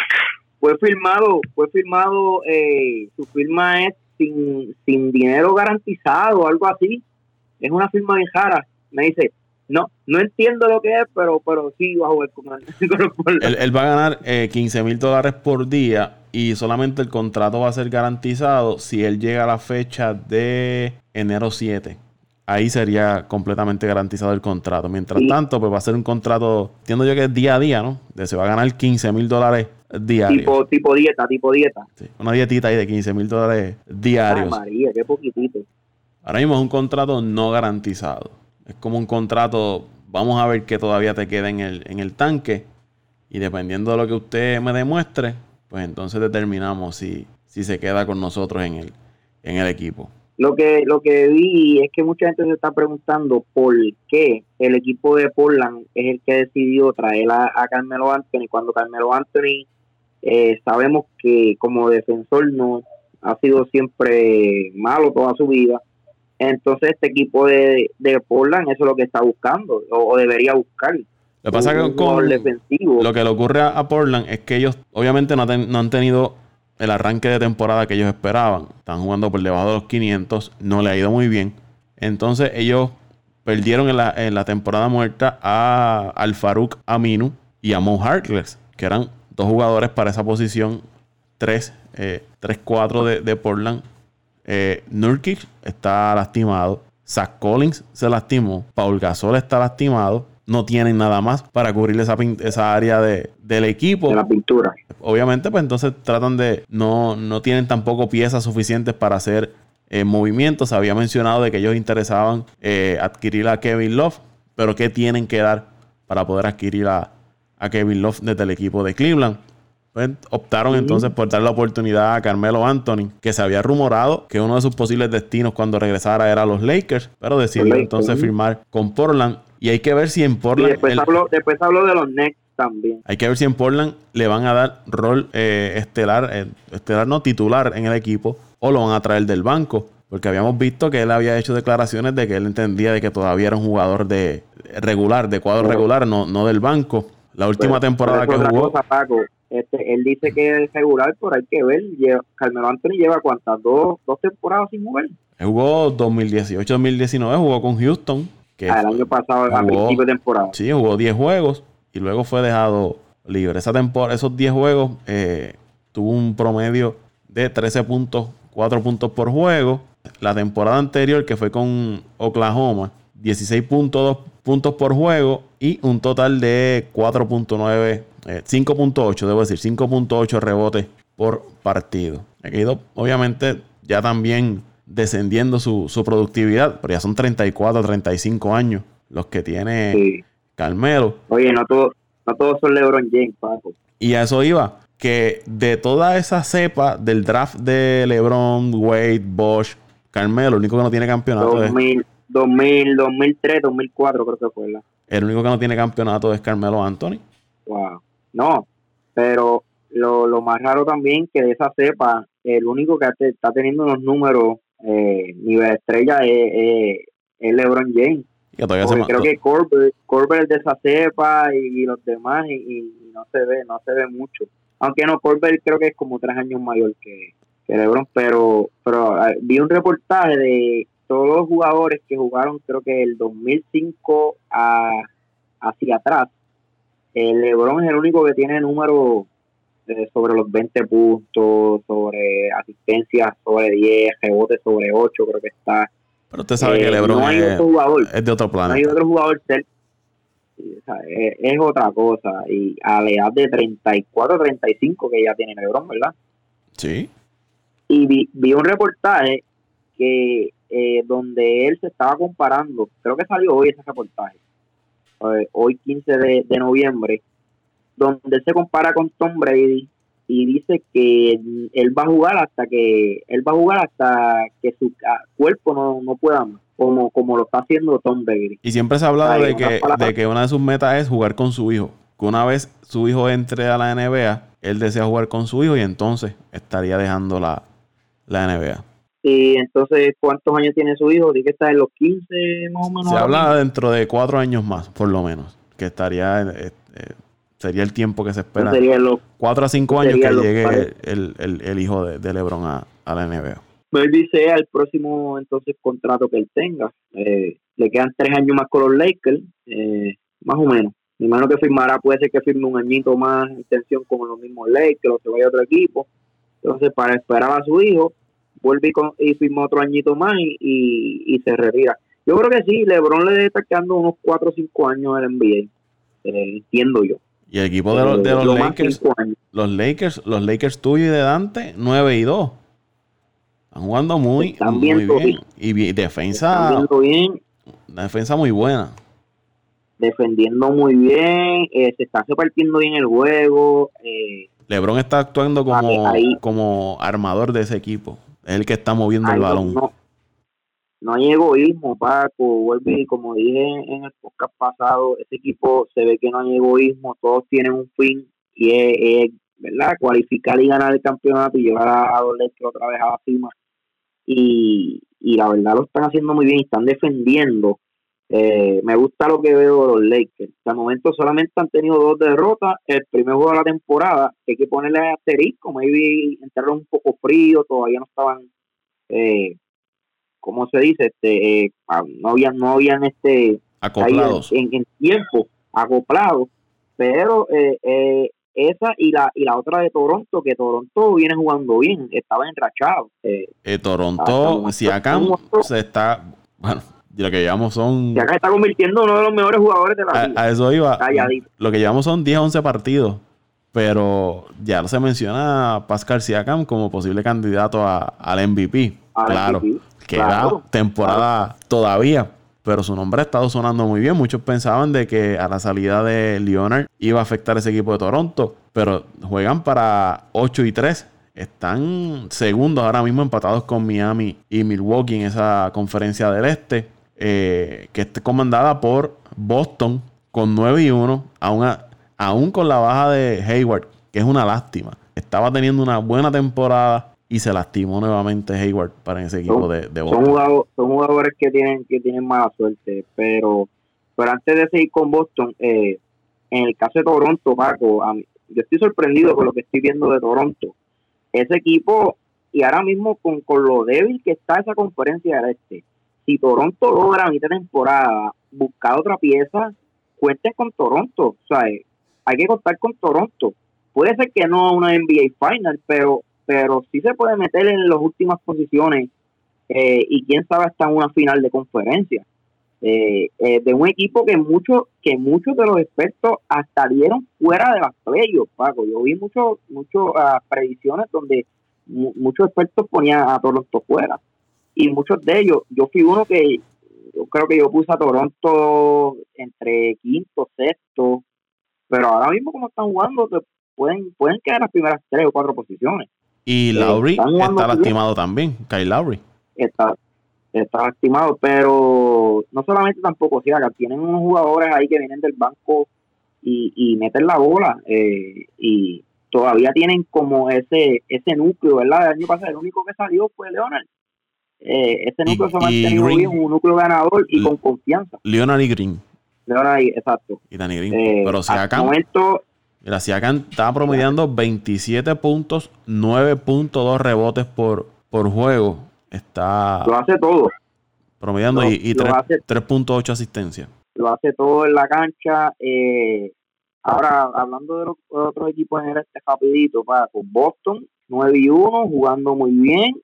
fue firmado, fue firmado, eh, su firma es sin, sin dinero garantizado, algo así, es una firma bien jara. Me dice, no no entiendo lo que es, pero pero sí va a jugar con, él, él, va a ganar eh, 15 mil dólares por día y solamente el contrato va a ser garantizado si él llega a la fecha de enero 7. Ahí sería completamente garantizado el contrato. Mientras tanto, pues va a ser un contrato, entiendo yo que es día a día, ¿no? De se va a ganar 15 mil dólares diarios. Tipo, tipo dieta, tipo dieta. Sí, una dietita ahí de 15 mil dólares diarios. Ay, María, qué poquitito. Ahora mismo es un contrato no garantizado. Es como un contrato, vamos a ver que todavía te queda en el, en el tanque. Y dependiendo de lo que usted me demuestre, pues entonces determinamos si, si se queda con nosotros en el, en el equipo. Lo que, lo que vi es que mucha gente se está preguntando por qué el equipo de Portland es el que decidió traer a, a Carmelo Anthony cuando Carmelo Anthony eh, sabemos que como defensor no ha sido siempre malo toda su vida. Entonces este equipo de, de Portland eso es lo que está buscando o, o debería buscar. Lo que pasa que con defensivo. lo que le ocurre a, a Portland es que ellos obviamente no, ten- no han tenido el arranque de temporada que ellos esperaban. Están jugando por debajo de los 500, no le ha ido muy bien. Entonces ellos perdieron en la, en la temporada muerta a al Farouk Aminu y a Mo Harkless, que eran dos jugadores para esa posición 3, eh, 3-4 de, de Portland. Eh, Nurkic está lastimado. Zach Collins se lastimó. Paul Gasol está lastimado. No tienen nada más para cubrir esa, área de, del equipo. de la pintura. Obviamente, pues entonces tratan de. No, no tienen tampoco piezas suficientes para hacer eh, movimientos. Había mencionado de que ellos interesaban eh, adquirir a Kevin Love. Pero ¿qué tienen que dar para poder adquirir a, a Kevin Love desde el equipo de Cleveland? Pues optaron entonces por dar la oportunidad a Carmelo Anthony, que se había rumorado que uno de sus posibles destinos cuando regresara era los Lakers, pero decidió Lakers, entonces firmar con Portland. Y hay que ver si en Y Portland. después el- habló, después habló de los Nets también. hay que ver si en Portland le van a dar rol eh, estelar, eh, estelar no titular en el equipo, o lo van a traer del banco. Porque habíamos visto que él había hecho declaraciones de que él entendía de que todavía era un jugador de regular, de cuadro Bueno. regular, no, no del banco. La última temporada que jugó, cosa, Paco. Este, él dice que es regular, pero hay que ver. Lleva- Carmelo Anthony lleva cuántas, dos, dos temporadas sin jugar. jugó 2018-2019, jugó con Houston, que Ah, el año pasado, a jugó- principio de temporada. Sí, jugó 10 juegos y luego fue dejado libre. Esa temporada, esos 10 juegos eh, tuvo un promedio de 13 puntos, 4 puntos por juego. La temporada anterior, que fue con Oklahoma, 16.2 puntos por juego y un total de 4.9, eh, 5.8, debo decir, 5.8 rebotes por partido. Ha ido, obviamente, ya también descendiendo su, su productividad, pero ya son 34, 35 años los que tiene Sí. Carmelo. Oye, no, todo, no todos son LeBron James, Paco. Y a eso iba, que de toda esa cepa del draft de LeBron, Wade, Bosch, Carmelo, el único que no tiene campeonato es, 2000, 2000, 2003, 2004 creo que fue la. el único que no tiene campeonato es Carmelo Anthony. Wow. No, pero lo, lo más raro también que de esa cepa, el único que está teniendo unos números eh, nivel estrella es, es- LeBron James. Se creo que Corbett, Corbett de esa cepa y, y los demás y, y no se ve, no se ve mucho. Aunque no, Corbett creo que es como tres años mayor que, que LeBron, pero, pero ah, vi un reportaje de todos los jugadores que jugaron creo que el 2005 a, hacia atrás. El LeBron es el único que tiene números eh, sobre los 20 puntos, sobre asistencia sobre 10, rebotes sobre 8 creo que está. Pero usted sabe que Eh, LeBron no hay es, otro jugador es de otro no hay planeta. otro jugador o sea, es, es otra cosa. Y a la edad de 34, 35 que ya tiene LeBron, ¿verdad? Sí. Y vi, vi un reportaje que eh, donde él se estaba comparando, creo que salió hoy ese reportaje, eh, hoy 15 de, de noviembre, donde él se compara con Tom Brady y dice que él va a jugar hasta que él va a jugar hasta que su ah, cuerpo no, no pueda más, como, como lo está haciendo Tom Brady. Y siempre se ha hablado de que, de que una de sus metas es jugar con su hijo. Que una vez su hijo entre a la NBA, él desea jugar con su hijo y entonces estaría dejando la, la NBA. Y entonces, ¿cuántos años tiene su hijo? Dice que está en los 15 más o menos. Se habla dentro de cuatro años más, por lo menos, que estaría, eh, eh, sería el tiempo que se espera. Sería en los Cuatro a cinco años sería que llegue el, el- el hijo de, de LeBron a, a la NBA. maybe sea el próximo entonces contrato que él tenga. Eh, le quedan tres años más con los Lakers, eh, más o menos. Mi hermano que firmará puede ser que firme un añito más en tensión con los mismos Lakers o se vaya a otro equipo. Entonces, para esperar a su hijo, vuelve y, firma otro añito más y, se retira. Yo creo que sí, LeBron le está quedando unos 4 o 5 años el NBA, eh, entiendo yo. Y el equipo de los, de los Lakers, los Lakers, los Lakers tuyo y de Dante, 9 y 2. Están jugando muy, muy bien. Y defensa. Bien. defensa muy buena. Defendiendo muy bien. Eh, se está repartiendo bien el juego. Eh, LeBron está actuando como, como armador de ese equipo. Es el que está moviendo el balón. No, hay egoísmo, Paco. Vuelve y como dije en el podcast pasado, ese equipo se ve que no hay egoísmo. Todos tienen un fin y es, ¿verdad? Cualificar y ganar el campeonato y llevar a, los Lakers otra vez a la cima. Y, y la verdad lo están haciendo muy bien y están defendiendo eh, me gusta lo que veo de los Lakers. Hasta el momento solamente han tenido dos derrotas. El primer juego de la temporada, hay que ponerle asterisco. Maybe entraron un poco frío, todavía no estaban, eh, ¿cómo se dice? Este, eh, ah, no habían, no habían este acoplados en, tiempo acoplados. Pero eh, esa y la y la otra de Toronto, que Toronto viene jugando bien, estaba enrachado. Toronto, si acá se está, bueno, y lo que llevamos son. Y acá está convirtiendo uno de los mejores jugadores de la liga. A, eso iba. Lo que llevamos son 10, 11 partidos. Pero ya se menciona Pascal Siakam como posible candidato al MVP. claro. Queda temporada todavía. Pero su nombre ha estado sonando muy bien. Muchos pensaban de que a la salida de Leonard iba a afectar ese equipo de Toronto. Pero juegan para 8 y 3 están segundos ahora mismo empatados con Miami y Milwaukee en esa conferencia del este. Eh, que esté comandada por Boston con 9 y 1, aún, aún con la baja de Hayward, que es una lástima. Estaba teniendo una buena temporada y se lastimó nuevamente Hayward para ese equipo de, Boston. Son jugadores, que tienen que tienen mala suerte, pero, pero antes de seguir con Boston, eh, en el caso de Toronto, Paco, yo estoy sorprendido con lo que estoy viendo de Toronto. Ese equipo, y ahora mismo con, con lo débil que está esa conferencia del este, si Toronto logra a mitad temporada buscar otra pieza, cuenten con Toronto. O sea, hay que contar con Toronto. Puede ser que no una NBA Final, pero, pero sí se puede meter en las últimas posiciones eh, y quién sabe hasta una final de conferencia. Eh, eh, de un equipo que muchos que muchos de los expertos hasta dieron fuera de las Paco. Yo vi muchos muchos ah, predicciones donde muchos expertos ponían a Toronto fuera y muchos de ellos, yo fui uno que yo creo que yo puse a Toronto entre quinto, sexto, pero ahora mismo como están jugando, pueden, pueden quedar en las primeras tres o cuatro posiciones. Y eh, Lowry está lastimado también, Kyle Lowry. Está, está lastimado, pero no solamente tampoco, si sea, tienen unos jugadores ahí que vienen del banco y, y meten la bola eh, y todavía tienen como ese ese núcleo, ¿verdad? El año pasado el único que salió fue Leonard eh, ese núcleo se ha mantenido bien, un núcleo ganador y con confianza. Leonard y Green. Leonard y, exacto. Y Danny Green. Eh, Pero si acá. Momento, mira, si acá estaba promediando 27 puntos, 9.2 rebotes por, por juego. Está. Lo hace todo. Promediando y, y 3.8 asistencia. Lo hace todo en la cancha. Eh, ahora, hablando de, los, otros equipos en este rapidito, para con Boston, 9 y 1, jugando muy bien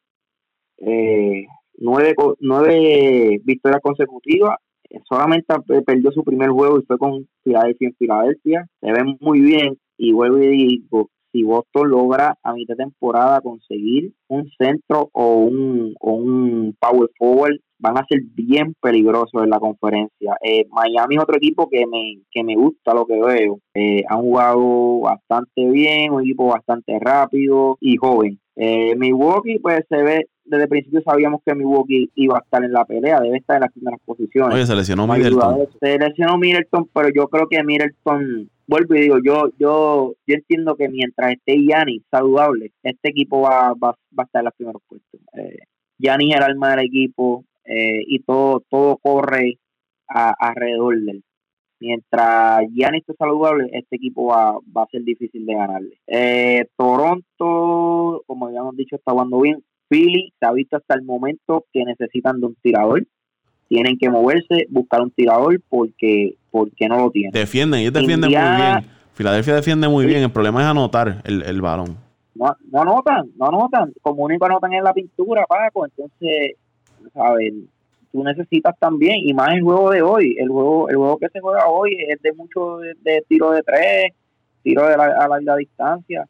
eh, nueve, nueve victorias consecutivas. Eh, solamente perdió su primer juego y fue con Filadelfia en Filadelfia. Se ven muy bien y vuelvo y digo, si Boston logra a mitad de temporada conseguir un centro o un, o un power forward, van a ser bien peligrosos en la conferencia. Eh, Miami es otro equipo que me, que me gusta lo que veo. Eh, han jugado bastante bien, un equipo bastante rápido y joven. Eh, Milwaukee, pues se ve, desde el principio sabíamos que Milwaukee iba a estar en la pelea, debe estar en las primeras posiciones. Oye, se lesionó Middleton. Se lesionó Middleton, pero yo creo que Middleton, vuelvo y digo, yo yo yo entiendo que mientras esté Yanni saludable, este equipo va, va, va a estar en los primeros puestos. Eh, Yanni es el alma del equipo eh, y todo todo corre alrededor de él mientras Giannis esté saludable, este equipo va, va a ser difícil de ganarle. Eh, Toronto, como habíamos dicho, está jugando bien. Philly se ha visto hasta el momento que necesitan de un tirador. Tienen que moverse, buscar un tirador porque, porque no lo tienen. Defienden, ellos defienden muy bien. Filadelfia defiende muy bien. El problema es anotar el, el balón. No, no anotan, no anotan. Como único anotan en la pintura, Paco. Entonces, ¿sabes? Tú necesitas también, y más el juego de hoy. El juego el juego que se juega hoy es de mucho de, tiro de tres, tiro de la, a larga distancia.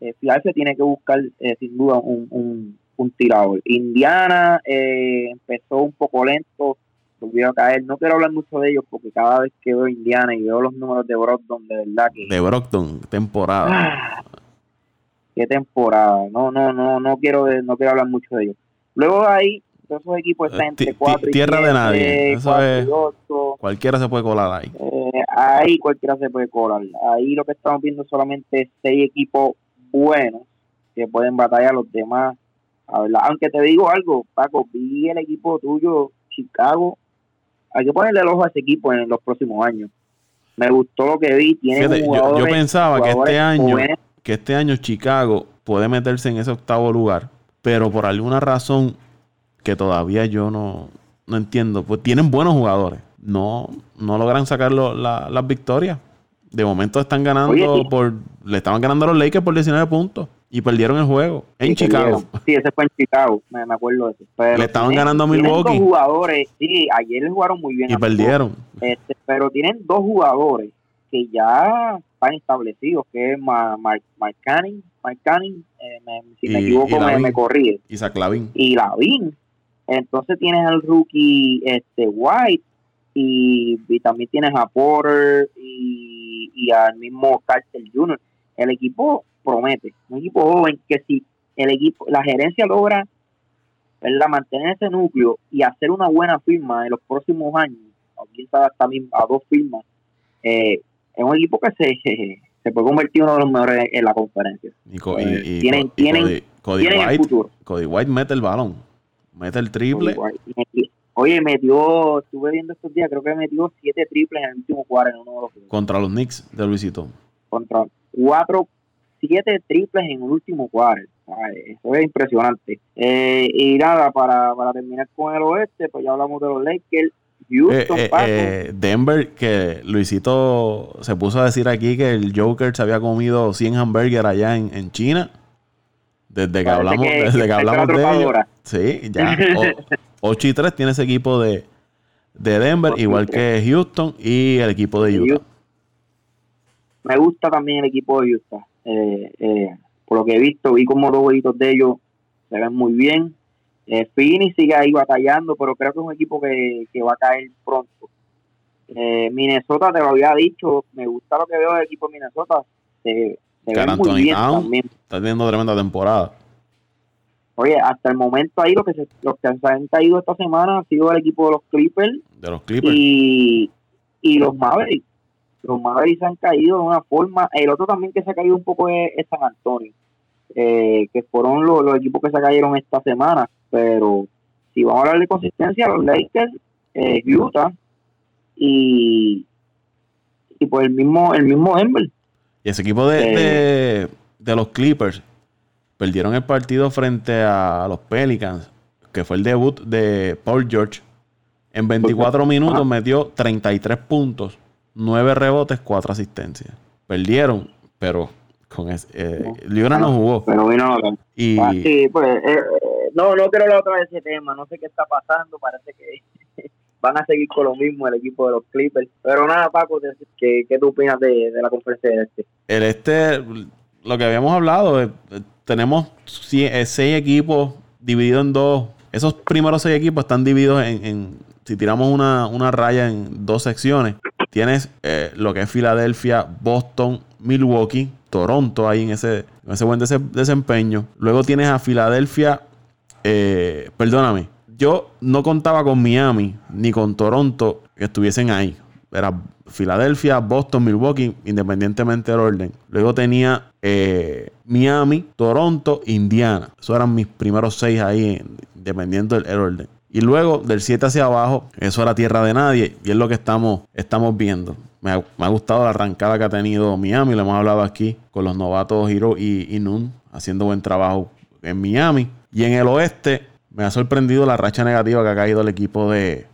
Eh, Filadelfia tiene que buscar, eh, sin duda, un, un, un tirador. Indiana eh, empezó un poco lento, volvió a caer. No quiero hablar mucho de ellos porque cada vez que veo Indiana y veo los números de Brockton, de verdad que... De Brockton, temporada. Ah, qué temporada. No, no, no, no quiero, no quiero hablar mucho de ellos. Luego ahí, todos esos equipos están entre 4 y Tierra de nadie. Eso es, cualquiera se puede colar ahí. Eh, ahí cualquiera se puede colar. Ahí lo que estamos viendo solamente seis equipos buenos que pueden batallar los demás aunque te digo algo, Paco, vi el equipo tuyo, Chicago. Hay que ponerle el ojo a ese equipo en los próximos años. Me gustó lo que vi. Tiene yo, pensaba que este año, que este año Chicago puede meterse en ese octavo lugar, pero por alguna razón que todavía yo no, no entiendo, pues tienen buenos jugadores. No, no logran sacar las victorias. De momento están ganando por. Le estaban ganando a los Lakers por 19 puntos. Y perdieron el juego en Chicago. Sí, ese fue en Chicago, me, acuerdo de eso. Le estaban ganando a Milwaukee. Dos jugadores, sí, ayer jugaron muy bien. Y perdieron. Este, pero tienen dos jugadores que ya están establecidos, que es Mark, Canning, Canning eh, si me equivoco me, me corrí. Y Lavin. Y Lavin. Entonces tienes al rookie este White y, también tienes a Porter y, y al mismo Carter Jr. El equipo promete. Un equipo joven que si el equipo, la gerencia logra ¿verdad? mantener ese núcleo y hacer una buena firma en los próximos años, o quién sabe también a dos firmas, eh, es un equipo que se, se puede convertir en uno de los mejores en la conferencia. Y, eh, tienen, tienen, Cody, White, el futuro. Cody White mete el balón, mete el triple. Oye, metió, estuve viendo estos días, creo que metió siete triples en el último cuadro en uno de los Contra los Knicks de Luisito. Contra cuatro siete triples en el último cuarto. Eso es impresionante. Eh, y nada, para, para terminar con el oeste, pues ya hablamos de los Lakers. Houston, eh, eh, Denver, que Luisito se puso a decir aquí que el Joker se había comido 100 hamburguesas allá en, China. Desde que hablamos, desde que, hablamos de ellos. Sí, ya. 8 y 3 tiene ese equipo de, de Denver, igual que Houston y el equipo de Utah. Me gusta también el equipo de Utah. Eh, eh, por lo que he visto, vi como los jueguitos de ellos se ven muy bien. Eh, sigue ahí batallando, pero creo que es un equipo que, va a caer pronto. Eh, Minnesota, te lo había dicho, me gusta lo que veo del equipo de Minnesota. Se, ve muy bien también. Está teniendo tremenda temporada. Oye, hasta el momento ahí los que se, los que se han caído esta semana ha sido el equipo de los Clippers. De los Clippers. Y, y los Mavericks los Mavericks han caído de una forma. El otro también que se ha caído un poco es, San Antonio, eh, que fueron los, equipos que se cayeron esta semana. Pero si vamos a hablar de consistencia, los Lakers, eh, Utah y, y pues el mismo, el mismo Denver. Y ese equipo de, eh, de, los Clippers perdieron el partido frente a los Pelicans, que fue el debut de Paul George. En 24 minutos metió 33 puntos 9 rebotes, 4 asistencias. Perdieron, pero con ese, eh, no jugó. Pero vino y, ah, sí, pues, eh, eh, no, no quiero hablar otra vez de ese tema. No sé qué está pasando. Parece que van a seguir con lo mismo el equipo de los Clippers. Pero nada, Paco, ¿qué, qué tú opinas de, la conferencia de este? El este, lo que habíamos hablado, eh, tenemos seis equipos divididos en dos. Esos primeros seis equipos están divididos en, en si tiramos una, una raya en dos secciones, Tienes eh, lo que es Filadelfia, Boston, Milwaukee, Toronto ahí en ese, ese buen desempeño. Luego tienes a Filadelfia, eh, perdóname, yo no contaba con Miami ni con Toronto que estuviesen ahí. Era Filadelfia, Boston, Milwaukee, independientemente del orden. Luego tenía eh, Miami, Toronto, Indiana. Esos eran mis primeros seis ahí, dependiendo del orden. Y luego del 7 hacia abajo, eso era tierra de nadie y es lo que estamos, estamos viendo. Me ha, gustado la arrancada que ha tenido Miami, lo hemos hablado aquí con los novatos Hiro y, y Nun haciendo buen trabajo en Miami. Y en el oeste me ha sorprendido la racha negativa que ha caído el equipo de,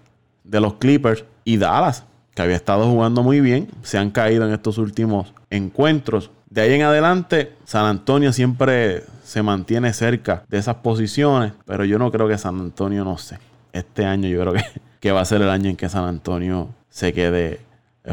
de los Clippers y Dallas, que había estado jugando muy bien, se han caído en estos últimos encuentros. De ahí en adelante, San Antonio siempre se mantiene cerca de esas posiciones, pero yo no creo que San Antonio, no sé, este año yo creo que, que va a ser el año en que San Antonio se quede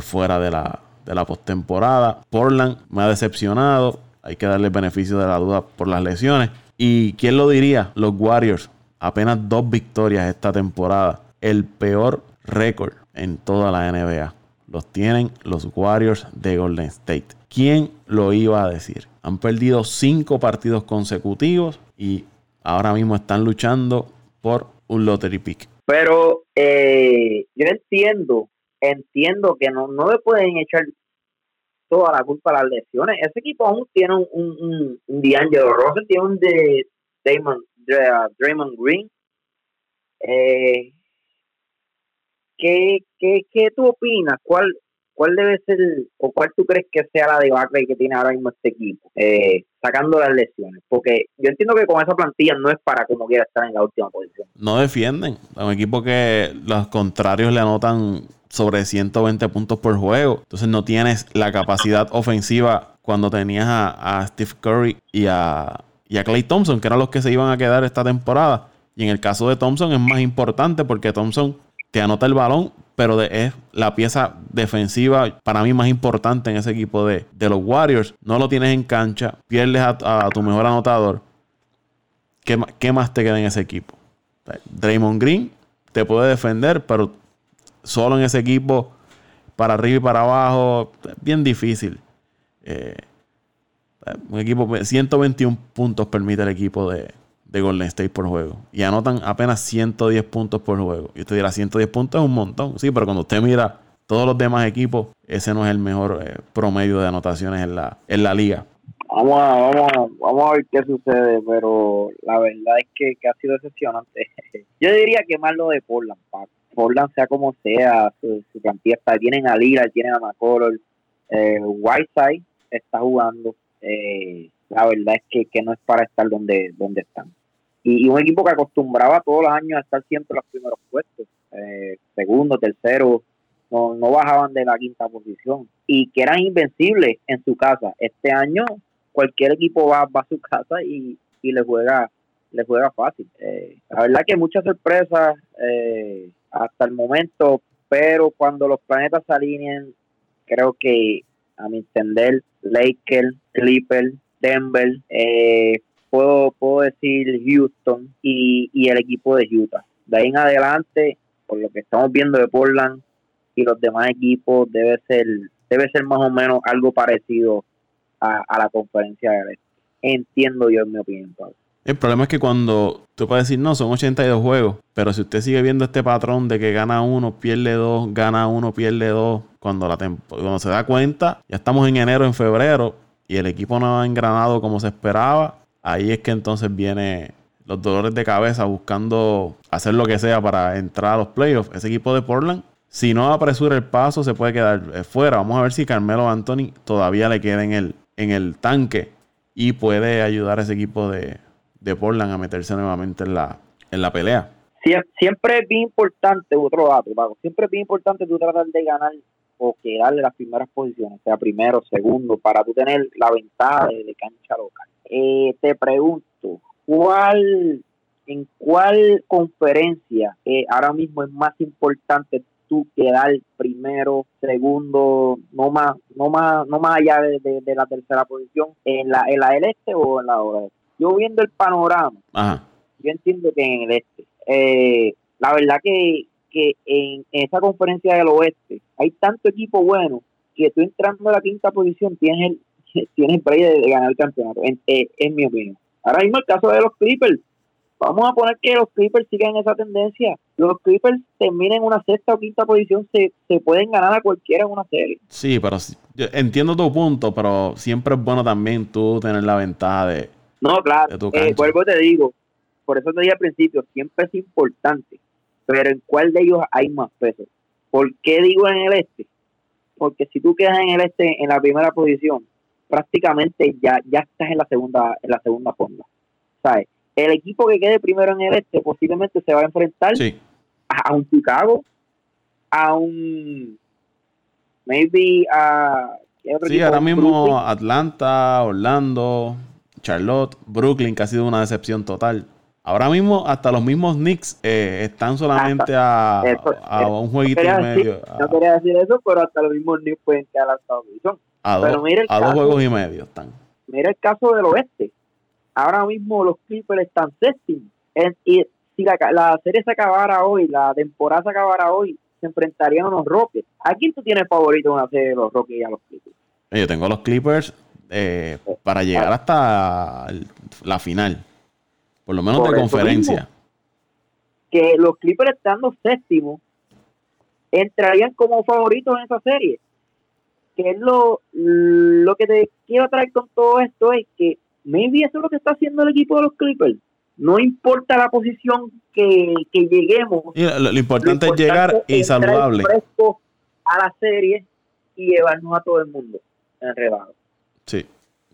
fuera de la, de la postemporada. Portland me ha decepcionado, hay que darle beneficio de la duda por las lesiones. Y quién lo diría, los Warriors, apenas dos victorias esta temporada, el peor récord en toda la NBA. Los tienen los Warriors de Golden State. ¿Quién lo iba a decir? Han perdido cinco partidos consecutivos y ahora mismo están luchando por un lottery pick. Pero eh, yo entiendo, entiendo que no, no le pueden echar toda la culpa a las lesiones. Ese equipo aún tiene un, un, un, D'Angelo Russell, tiene un de Damon, Draymond Green. Eh, ¿qué, qué, ¿Qué tú opinas? ¿Cuál, ¿Cuál debe ser o cuál tú crees que sea la debacle que tiene ahora mismo este equipo? Eh, sacando las lesiones. Porque yo entiendo que con esa plantilla no es para como quiera estar en la última posición. No defienden. Un equipo que los contrarios le anotan sobre 120 puntos por juego. Entonces no tienes la capacidad ofensiva cuando tenías a, Steve Curry y a, y a Clay Thompson, que eran los que se iban a quedar esta temporada. Y en el caso de Thompson es más importante porque Thompson te anota el balón, pero es la pieza defensiva para mí más importante en ese equipo de, los Warriors. No lo tienes en cancha, pierdes a, tu mejor anotador. ¿Qué, ¿Qué, más te queda en ese equipo? Draymond Green te puede defender, pero solo en ese equipo, para arriba y para abajo, bien difícil. Eh, un equipo, 121 puntos permite el equipo de, Golden State por juego. Y anotan apenas 110 puntos por juego. Y usted dirá, 110 puntos es un montón. Sí, pero cuando usted mira todos los demás equipos, ese no es el mejor eh, promedio de anotaciones en la, en la liga. Vamos a, vamos, vamos a ver qué sucede, pero la verdad es que, ha sido decepcionante. Yo diría que más lo de Portland. Portland, sea como sea, su, plantilla está. Tienen a Lira, tienen a McCollum, eh, Whiteside está jugando. Eh, la verdad es que, que, no es para estar donde, donde están. Y, un equipo que acostumbraba todos los años a estar siempre en los primeros puestos, eh, segundo, tercero, no, no bajaban de la quinta posición y que eran invencibles en su casa. Este año cualquier equipo va, va a su casa y, y le juega le juega fácil. Eh, la verdad que muchas sorpresas, eh, hasta el momento, pero cuando los planetas se alineen, creo que a mi entender, Lakers, Clippers, Denver, eh, puedo, puedo decir Houston y, y el equipo de Utah. De ahí en adelante, por lo que estamos viendo de Portland y los demás equipos, debe ser, debe ser más o menos algo parecido a, la conferencia de este. Entiendo yo en mi opinión, Pablo. El problema es que cuando tú puedes decir, no, son 82 juegos, pero si usted sigue viendo este patrón de que gana uno, pierde dos, gana uno, pierde dos, cuando, la cuando se da cuenta, ya estamos en enero, en febrero, y el equipo no ha engranado como se esperaba, ahí es que entonces viene los dolores de cabeza buscando hacer lo que sea para entrar a los playoffs. Ese equipo de Portland, si no apresura el paso, se puede quedar eh, fuera. Vamos a ver si Carmelo Anthony todavía le queda en el, en el tanque y puede ayudar a ese equipo de, de Portland a meterse nuevamente en la, en la pelea. siempre es bien importante, otro dato, siempre es bien importante tú tratar de ganar o quedarle las primeras posiciones, sea primero, segundo, para tú tener la ventaja de, cancha local. Eh, te pregunto, ¿cuál, en cuál conferencia eh, ahora mismo es más importante tú quedar primero, segundo, no más, no más, no más allá de, la tercera posición en la, en la del este o en la oeste? yo viendo el panorama, yo entiendo que en el este, eh, la verdad que, que en, esa conferencia del oeste hay tanto equipo bueno que tú entrando a la quinta posición tienes el, tienes el de, ganar el campeonato, en, eh, mi opinión. Ahora mismo el caso de los Clippers, vamos a poner que los Clippers sigan esa tendencia. Los Clippers terminen en una sexta o quinta posición, se, se pueden ganar a cualquiera en una serie. Sí, pero yo entiendo tu punto, pero siempre es bueno también tú tener la ventaja de, no, claro, eh, vuelvo te digo, por eso te dije al principio, siempre es importante, pero ¿en cuál de ellos hay más peso? ¿Por qué digo en el este? Porque si tú quedas en el este en la primera posición, prácticamente ya, ya estás en la segunda, en la segunda fonda. ¿Sabes? El equipo que quede primero en el este posiblemente se va a enfrentar a, un Chicago, a un maybe a ¿qué otro Sí, equipo? ahora mismo Brooklyn. Atlanta, Orlando, Charlotte, Brooklyn, que ha sido una decepción total. Ahora mismo, hasta los mismos Knicks eh, están solamente a, Eso- a un no jueguito y quería, decir, medio. no quería decir eso, pero hasta los mismos Knicks pueden quedar hasta división. A dos, a juegos y medio están. Mira el caso del oeste. Ahora mismo los Clippers están séptimos. Y si la, la serie se acabara hoy, la temporada se acabara hoy, se enfrentarían a los Rockets. ¿A quién tú tienes favorito en una serie de los Rockets y a los Clippers? Eh, Yo tengo a los Clippers eh, para llegar hasta la final. Por lo menos Por de conferencia. Que los Clippers estando séptimos entrarían como favoritos en esa serie. Que es lo, lo que te quiero traer con todo esto es que maybe eso es lo que está haciendo el equipo de los Clippers. No importa la posición que, que lleguemos, Y lo, lo importante Lo es llegar y saludable. a la serie y llevarnos a todo el mundo enredado. Sí,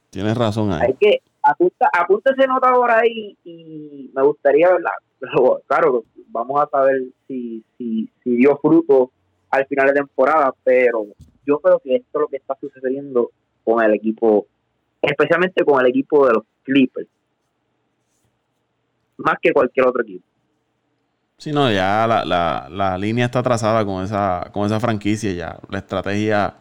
tienes razón ahí. Hay que apunta, apunta ese notador ahí y me gustaría verla. Pero, claro, vamos a saber si, si, si dio fruto al final de temporada, pero yo creo que esto es lo que está sucediendo con el equipo, especialmente con el equipo de los Clippers, más que cualquier otro equipo. Sí, no, ya la, la, la línea está trazada con esa, con esa franquicia, ya la estrategia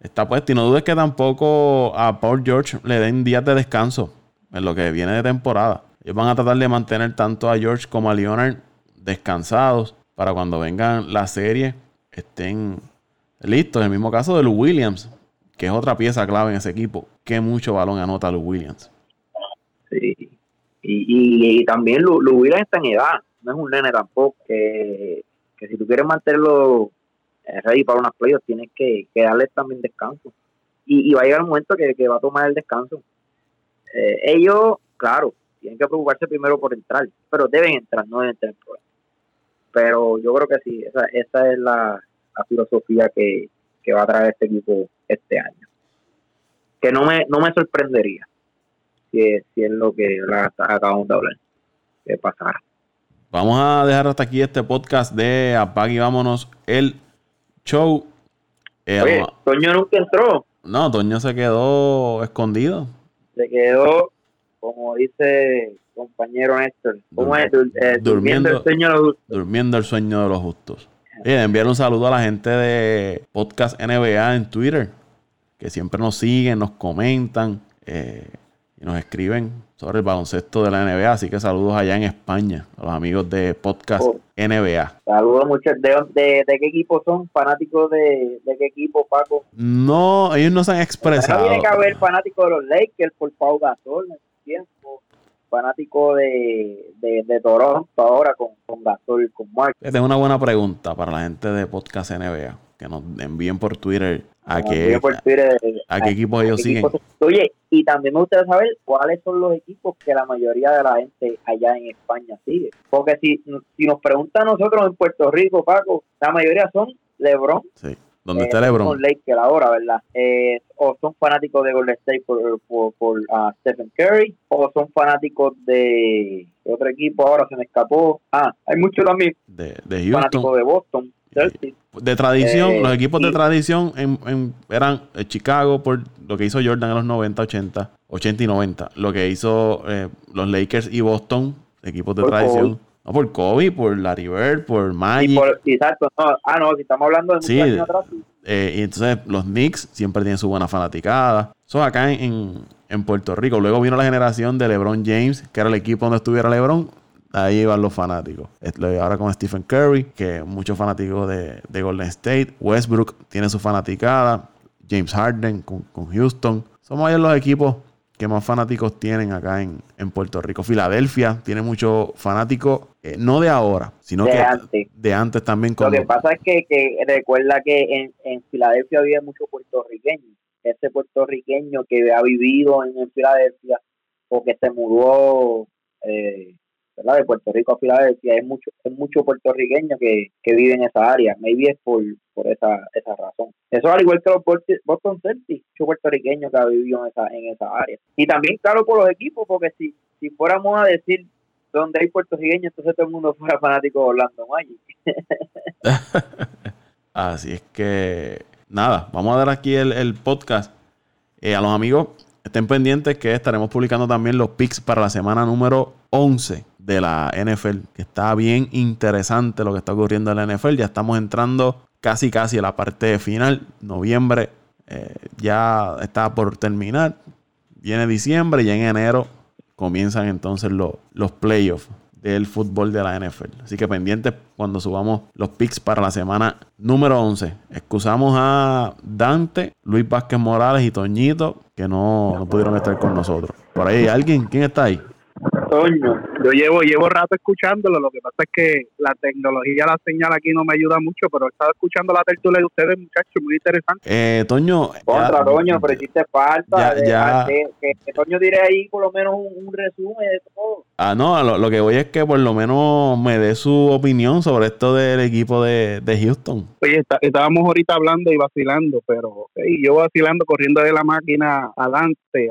está puesta. Y no dudes que tampoco a Paul George le den días de descanso en lo que viene de temporada. Ellos van a tratar de mantener tanto a George como a Leonard descansados para cuando vengan la serie estén listos. En el mismo caso de Lou Williams, que es otra pieza clave en ese equipo. Que mucho balón anota Lou Williams. Sí. Y, también Lu Williams está en edad, no es un nene tampoco. Que, que si tú quieres mantenerlo eh, ready para unas playoffs, tienes que, darle también descanso. Y, y va a llegar un momento que, va a tomar el descanso. Eh, ellos, claro, tienen que preocuparse primero por entrar, pero deben entrar, no deben problemas. Pero yo creo que sí, esa, esa es la, la filosofía que, que va a traer este equipo este año. Que no me, no me sorprendería si es, si es lo que la, acabamos de hablar, que pasara. Vamos a dejar hasta aquí este podcast de Apague y Vámonos el show. Eh, Oye, Toño nunca entró, no, Toño se quedó escondido. se quedó, como dice compañero Néstor, ¿cómo es? Eh, durmiendo Durmiendo. el sueño de los justos. durmiendo el sueño de los justos. Y enviar un saludo a la gente de Podcast NBA en Twitter, que siempre nos siguen, nos comentan eh, y nos escriben sobre el baloncesto de la NBA. Así que saludos allá en España, a los amigos de Podcast Oh. NBA. Saludos muchos. ¿De, de, de qué equipo son? ¿Fanáticos de, de qué equipo, Paco? No, ellos no se han No expresado. tiene que haber fanáticos de los Lakers por Pau Gasol en su tiempo. Fanático de, de, de Toronto ahora con, con Gasol, con Mark. Esta es una buena pregunta para la gente de Podcast NBA, que nos envíen por Twitter a qué, por Twitter, a qué equipos ellos ¿Qué siguen. Oye, y también me gustaría saber cuáles son los equipos que la mayoría de la gente allá en España sigue. Porque si, si nos preguntan a nosotros en Puerto Rico, Paco, la mayoría son LeBron, Sí. ¿Dónde eh, está LeBron? Lakers ahora, ¿verdad? Eh, o son fanáticos de Golden State por, por, por, ah, Stephen Curry, o son fanáticos de otro equipo, ahora se me escapó. Ah, hay muchos también De, de Houston. fanáticos de Boston. De tradición, Eh, los equipos de tradición en- en- eran eh, Chicago por lo que hizo Jordan en los 90, 80, 80 y 90. Lo que hizo los Lakers y Boston, equipos de tradición. No, por Kobe, por Larry Bird, por Y Magic. por, exacto, no, ah, no, si estamos hablando de muchos Sí. años atrás, sí. Eh, y entonces los Knicks siempre tienen su buena fanaticada. Eso acá en, en- en Puerto Rico. Luego vino la generación de LeBron James, que era el equipo donde estuviera LeBron. Ahí iban los fanáticos. Ahora con Stephen Curry, que muchos fanáticos de, de Golden State. Westbrook tiene su fanaticada. James Harden con, con Houston. Somos ellos los equipos que más fanáticos tienen acá en, en Puerto Rico. Filadelfia tiene muchos fanáticos, eh, no de ahora, sino De que antes. de antes también. Lo Con que pasa es que, que recuerda que en, en Filadelfia había mucho puertorriqueño. Ese puertorriqueño que ha vivido en, en Filadelfia o que se mudó eh, de Puerto Rico a Filadelfia, es mucho, es mucho puertorriqueño que, que vive en esa área. Maybe es por, por esa, esa razón. Eso al igual que los Boston- Celtics, mucho puertorriqueño que ha vivido en esa, en esa área. Y también, claro, por los equipos, porque si, si fuéramos a decir donde hay puertorriqueños, entonces todo el mundo fuera fanático de Orlando Magic. Así es que, nada, vamos a dar aquí el, podcast. Eh, a los amigos, estén pendientes que estaremos publicando también los picks para la semana número 11 de la NFL, que está bien interesante lo que está ocurriendo en la NFL. Ya estamos entrando casi casi a la parte final. Noviembre eh, ya está por terminar. Viene diciembre y en enero comienzan entonces los playoffs del fútbol de la NFL. Así que pendientes cuando subamos los picks para la semana número 11. Excusamos a Dante, Luis Vázquez Morales y Toñito que no, no pudieron estar con nosotros. Por ahí, ¿alguien? ¿Quién está ahí? Toño, yo llevo llevo rato escuchándolo, lo que pasa es que la tecnología, la señal aquí no me ayuda mucho, pero he estado escuchando la tertulia de ustedes, muchachos, muy interesante. Eh, Toño. Contra, Toño, pero hiciste falta. Ya, que, Toño diré ahí por lo menos un, resumen de todo. Ah, no, lo, que voy es que por lo menos me dé su opinión sobre esto del equipo de, Houston. Oye, estábamos ahorita hablando y vacilando, pero yo vacilando corriendo de la máquina adelante,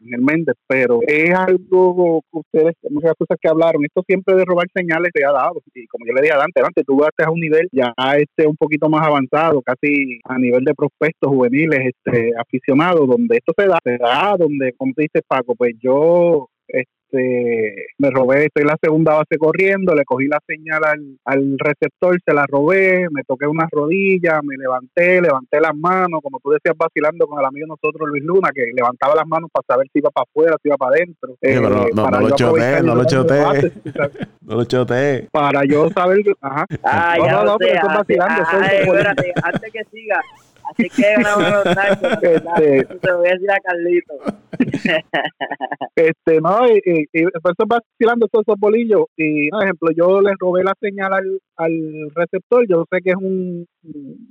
en el Méndez, pero es algo que ustedes, muchas cosas que hablaron, esto siempre de robar señales se ha dado, y como yo le dije adelante, antes tú vas a un nivel ya este un poquito más avanzado, casi a nivel de prospectos juveniles, este aficionados, donde esto se da, se da, donde, como dice Paco, pues yo este, me robé, estoy la segunda base corriendo, le cogí la señal al, receptor, se la robé, me toqué una rodilla, me levanté, levanté las manos, como tú decías, vacilando con el amigo nosotros, Luis Luna, que levantaba las manos para saber si iba para afuera, si iba para adentro. Eh, no, lo choteé, no lo choteé, no lo choteé. Para yo saber, ajá. Ah, ya no, no, pero estoy vacilando. espérate, antes que siga, Así que este, te voy a decir a Carlito. este, no, y, y, y después vacilando todos esos bolillos. Y, por ejemplo, yo le robé la señal al, al receptor. Yo sé que es un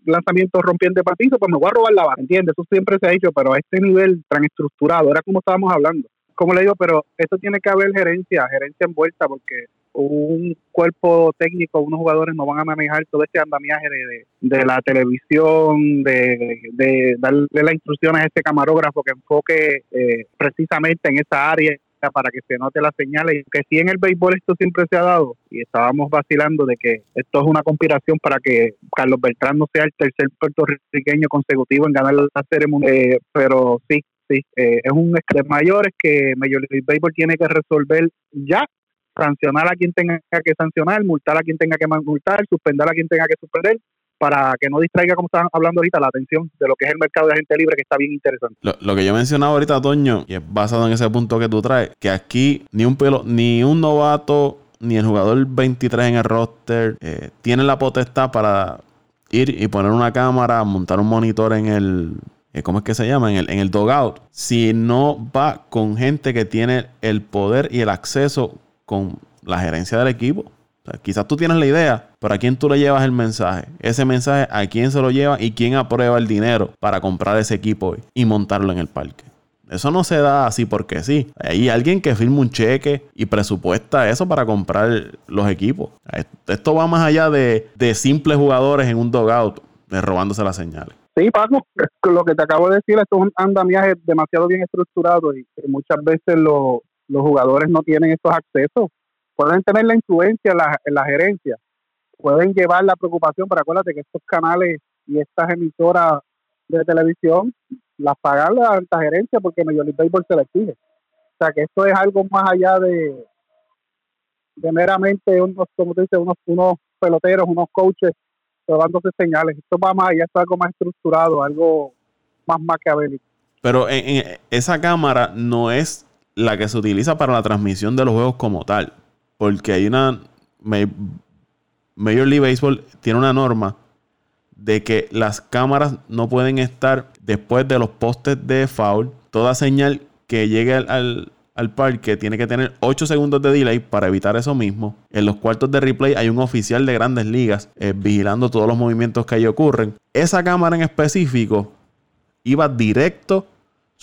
lanzamiento rompiente para piso, pues me voy a robar la barra, ¿entiendes? Eso siempre se ha dicho, pero a este nivel tan estructurado, era como estábamos hablando. Como le digo, pero esto tiene que haber gerencia, gerencia envuelta, porque un cuerpo técnico, unos jugadores no van a manejar todo este andamiaje de, de, la televisión, de, de, darle las instrucciones a este camarógrafo que enfoque eh, precisamente en esa área para que se note las señales. Que si en el béisbol esto siempre se ha dado y estábamos vacilando de que esto es una conspiración para que Carlos Beltrán no sea el tercer puertorriqueño consecutivo en ganar la serie mundial. Eh, pero sí, sí, eh, es un estrés mayor es que Major League Baseball tiene que resolver ya sancionar a quien tenga que sancionar, multar a quien tenga que multar, suspender a quien tenga que suspender, para que no distraiga, como estaban hablando ahorita, la atención de lo que es el mercado de gente libre, que está bien interesante. Lo, que yo mencionaba ahorita, Toño, y es basado en ese punto que tú traes, que aquí ni un pelo, ni un novato, ni el jugador 23 en el roster, eh, tienen la potestad para ir y poner una cámara, montar un monitor en el, eh, ¿cómo es que se llama? En el, en el dogout. Si no va con gente que tiene el poder y el acceso con la gerencia del equipo. quizás tú tienes la idea, pero ¿a quién tú le llevas el mensaje? Ese mensaje, ¿a quién se lo lleva y quién aprueba el dinero para comprar ese equipo y montarlo en el parque? Eso no se da así porque sí. Hay alguien que firma un cheque y presupuesta eso para comprar los equipos. Esto va más allá de, simples jugadores en un dogout de robándose las señales. Sí, Paco, lo que te acabo de decir, esto es un andamiaje demasiado bien estructurado y muchas veces lo, los jugadores no tienen estos accesos. Pueden tener la influencia en la, en la gerencia, pueden llevar la preocupación, pero acuérdate que estos canales y estas emisoras de televisión las pagan la alta gerencia porque Major League Baseball se les exige. O sea que esto es algo más allá de, de meramente unos, como te dice, unos, unos peloteros, unos coaches dándose señales. Esto va más allá, es algo más estructurado, algo más maquiavélico. Pero en esa cámara no es la que se utiliza para la transmisión de los juegos como tal. Porque hay una. Major League Baseball tiene una norma de que las cámaras no pueden estar después de los postes de foul. Toda señal que llegue al, parque tiene que tener 8 segundos de delay para evitar eso mismo. En los cuartos de replay hay un oficial de grandes ligas eh, vigilando todos los movimientos que ahí ocurren. Esa cámara en específico iba directo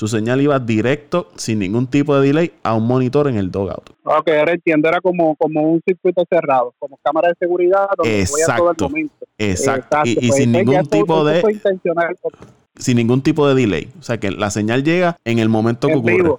su señal iba directo, sin ningún tipo de delay, a un monitor en el dogout. Ok, ahora entiendo, era como, como un circuito cerrado, como cámara de seguridad donde exacto, voy a todo el momento. Exacto, y, pues sin ningún tipo de... Sin ningún tipo de delay. O sea, que la señal llega en el momento que ocurre.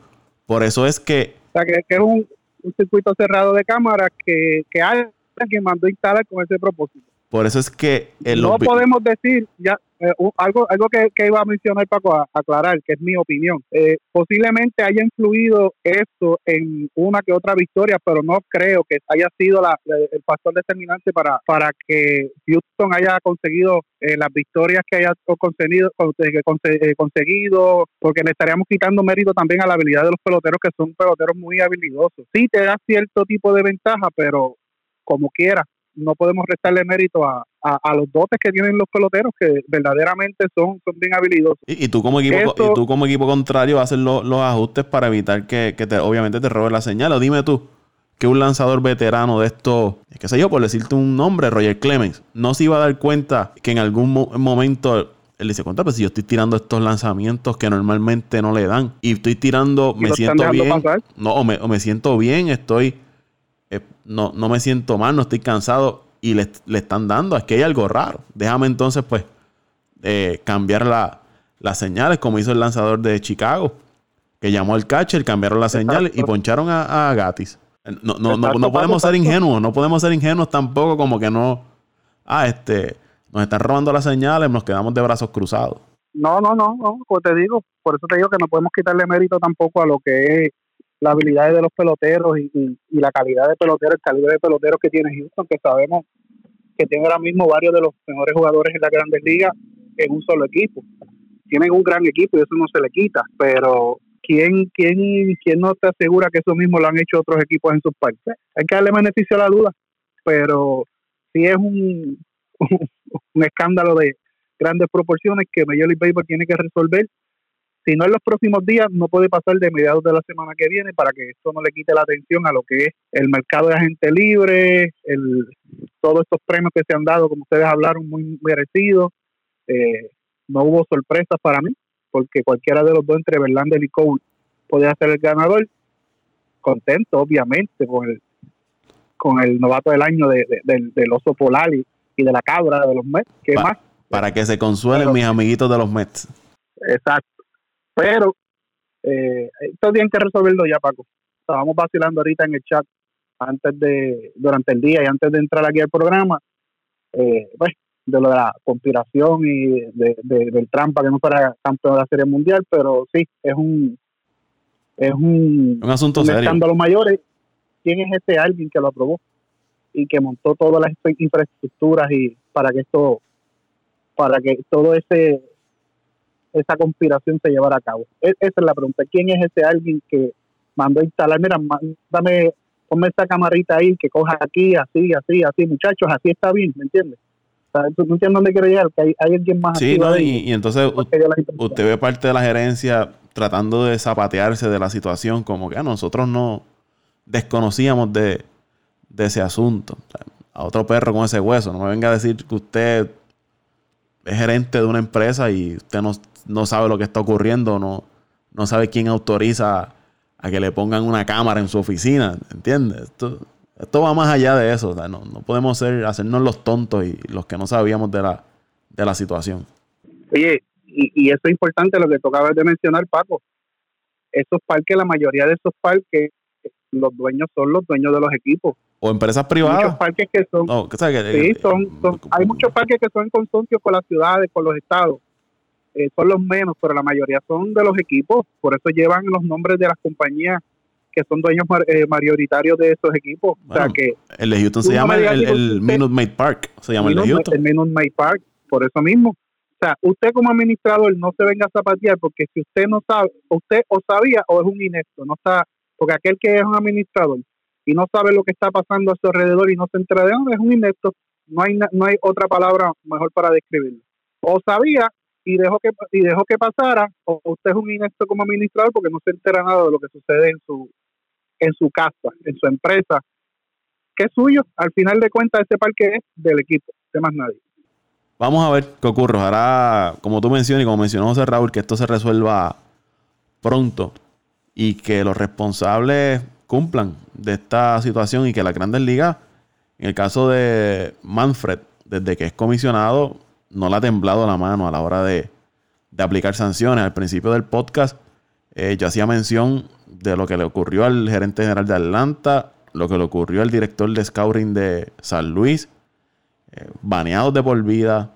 Por eso es que... O sea, que, es un, circuito cerrado de cámara que, que alguien mandó instalar con ese propósito. Por eso es que el no podemos decir ya eh, algo algo que, iba a mencionar Paco a, aclarar que es mi opinión. Eh, posiblemente haya influido esto en una que otra victoria pero no creo que haya sido la, el factor determinante para para que Houston haya conseguido eh, las victorias que haya conseguido conseguido porque le estaríamos quitando mérito también a la habilidad de los peloteros que son peloteros muy habilidosos. Sí te da cierto tipo de ventaja pero como quiera no podemos restarle mérito a, a, los dotes que tienen los peloteros que verdaderamente son, son bien habilidosos. Y, tú como equipo y tú como equipo contrario haces los ajustes para evitar que, te, obviamente te robe la señal. O dime tú que un lanzador veterano de esto, qué sé yo, por decirte un nombre, Roger Clemens, no se iba a dar cuenta que en algún momento él dice, contra, pues si yo estoy tirando estos lanzamientos que normalmente no le dan y estoy tirando, me siento bien, no, o me, o me siento bien, estoy no, no me siento mal, no estoy cansado y le, están dando, es que hay algo raro. Déjame entonces, pues, eh, cambiar las señales, como hizo el lanzador de Chicago, que llamó al catcher, cambiaron las señales y poncharon a, Gatis. No, no, no, no, podemos ser ingenuos, no podemos ser ingenuos tampoco como que no, ah, este, nos están robando las señales, nos quedamos de brazos cruzados. No, no, no, no, como te digo, por eso te digo que no podemos quitarle mérito tampoco a lo que es las habilidades de los peloteros y, la calidad de peloteros, el calibre de peloteros que tiene Houston, que sabemos que tiene ahora mismo varios de los mejores jugadores en la grandes ligas en un solo equipo. Tienen un gran equipo y eso no se le quita, pero ¿quién, quién, quién no te asegura que eso mismo lo han hecho otros equipos en sus partes? Hay que darle beneficio a la duda, pero si es un, un escándalo de grandes proporciones que Major League Baseball tiene que resolver si no en los próximos días, no puede pasar de mediados de la semana que viene para que esto no le quite la atención a lo que es el mercado de agente libre, el, todos estos premios que se han dado, como ustedes hablaron, muy merecidos. Eh, no hubo sorpresas para mí, porque cualquiera de los dos entre Verlander y Cole podía ser el ganador. Contento, obviamente, con el, con el novato del año de, del, oso polar y, de la cabra de los Mets. ¿Qué más? Para que se consuelen mis amiguitos de los Mets. Exacto. Pero eh, esto tienen que resolverlo ya, Paco. Estábamos vacilando ahorita en el chat antes de, durante el día y antes de entrar aquí al programa, eh, pues, de lo de la conspiración y de, del trampa que no fuera campeón de la Serie Mundial, pero sí, es un es un, un asunto serio. escándalo mayor. ¿Quién es ese alguien que lo aprobó y que montó todas las infraestructuras y para que esto, para que todo ese esa conspiración se llevara a cabo? E, esa es la pregunta. ¿Quién es ese alguien que mandó a instalar? Mira, dame, ponme esa camarita ahí que coja aquí, así, así, así, muchachos, así está bien, ¿me entiendes? O sea, no entiendo dónde quiero llegar, que hay, alguien más. Sí, no, y, entonces usted ve parte de la gerencia tratando de zapatearse de la situación, como que a nosotros no desconocíamos de, ese asunto. a otro perro con ese hueso, no me venga a decir que usted es gerente de una empresa y usted no, no sabe lo que está ocurriendo, no, no sabe quién autoriza a que le pongan una cámara en su oficina, ¿entiendes? Esto, esto va más allá de eso, no, no, podemos ser, hacernos los tontos y los que no sabíamos de la, de la situación. Oye, y, y eso es importante lo que tocaba de mencionar, Paco. Esos parques, la mayoría de esos parques, los dueños son los dueños de los equipos. O empresas privadas. Muchos parques que son. sí, son, hay muchos parques que son en consorcio con las ciudades, con los estados eh, son los menos, pero la mayoría son de los equipos, por eso llevan los nombres de las compañías que son dueños eh, mayoritarios de esos equipos. o sea que el de Houston se llama el, el, Minute Maid Park, se llama el de Houston. El Minute Maid Park, por eso mismo. O sea, usted como administrador no se venga a zapatear porque si usted no sabe, usted o sabía o es un inepto, no está, porque aquel que es un administrador y no sabe lo que está pasando a su alrededor y no se entera de dónde es un inepto, no hay no hay otra palabra mejor para describirlo. O sabía y dejó que y dejó que pasara o usted es un inepto como administrador porque no se entera nada de lo que sucede en su en su casa, en su empresa, que es suyo. Al final de cuentas, ese parque es del equipo, de más nadie. Vamos a ver qué ocurre. Ojalá, como tú mencionas y como mencionó José Raúl, que esto se resuelva pronto y que los responsables cumplan de esta situación y que la Grandes Ligas, en el caso de Manfred, desde que es comisionado, no le ha temblado la mano a la hora de, aplicar sanciones. Al principio del podcast eh, yo hacía mención de lo que le ocurrió al gerente general de Atlanta, lo que le ocurrió al director de scouting de San Luis, eh, baneados de por vida,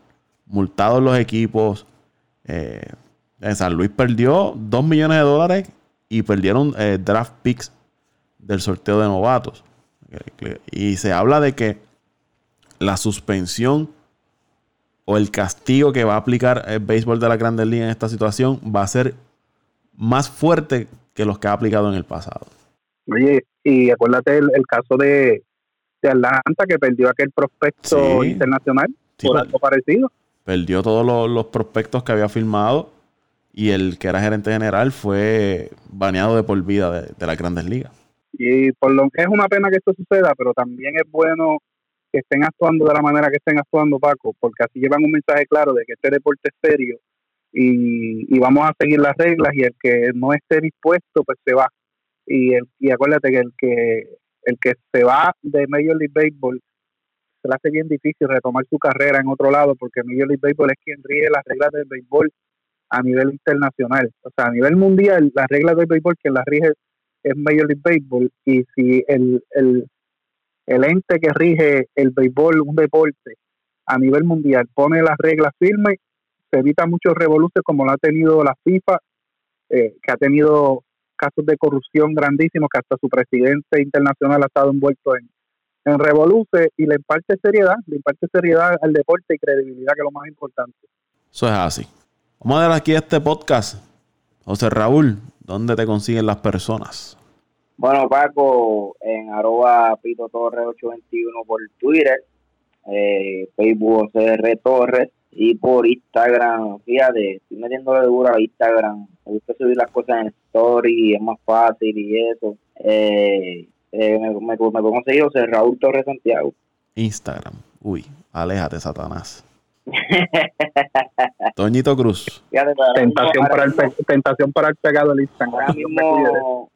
multados los equipos. Eh, en San Luis perdió 2 millones de dólares y perdieron draft picks del sorteo de novatos. Y se habla de que la suspensión o el castigo que va a aplicar el béisbol de la Grandes Ligas en esta situación va a ser más fuerte que los que ha aplicado en el pasado. Oye, y acuérdate el, caso de, de, Atlanta que perdió aquel prospecto internacional por algo parecido. Perdió todos los, prospectos que había firmado y el que era gerente general fue baneado de por vida de, de las grandes ligas. Y por lo que es una pena que esto suceda, pero también es bueno que estén actuando de la manera que estén actuando, Paco, porque así llevan un mensaje claro de que este deporte es serio y, vamos a seguir las reglas y el que no esté dispuesto, pues se va. Y, el, y acuérdate que el que el que se va de Major League Baseball se le hace bien difícil retomar su carrera en otro lado porque Major League Baseball es quien rige las reglas del béisbol a nivel internacional. O sea, a nivel mundial, las reglas del béisbol quien las rige es Major League Baseball y si el, el, el ente que rige el béisbol, un deporte a nivel mundial, pone las reglas firmes, se evita muchos revoluciones como lo ha tenido la FIFA, eh, que ha tenido casos de corrupción grandísimos, que hasta su presidente internacional ha estado envuelto en, en y le imparte seriedad, le imparte seriedad al deporte y credibilidad, que es lo más importante. Eso es así. Vamos a ver aquí este podcast. José Raúl, ¿dónde te consiguen las personas? Bueno, Paco, en arroba Pito Torres 821 por Twitter, eh, Facebook CR Torres y por Instagram. Fíjate, estoy metiéndole duro a Instagram. Me gusta subir las cosas en story, es más fácil y eso. Eh, eh, me, me, me puedo conseguir José Raúl Torres Santiago. Instagram. Uy, aléjate, Satanás. Toñito Cruz. tentación, para el, tentación para el pegado del Instagram. Ahora mismo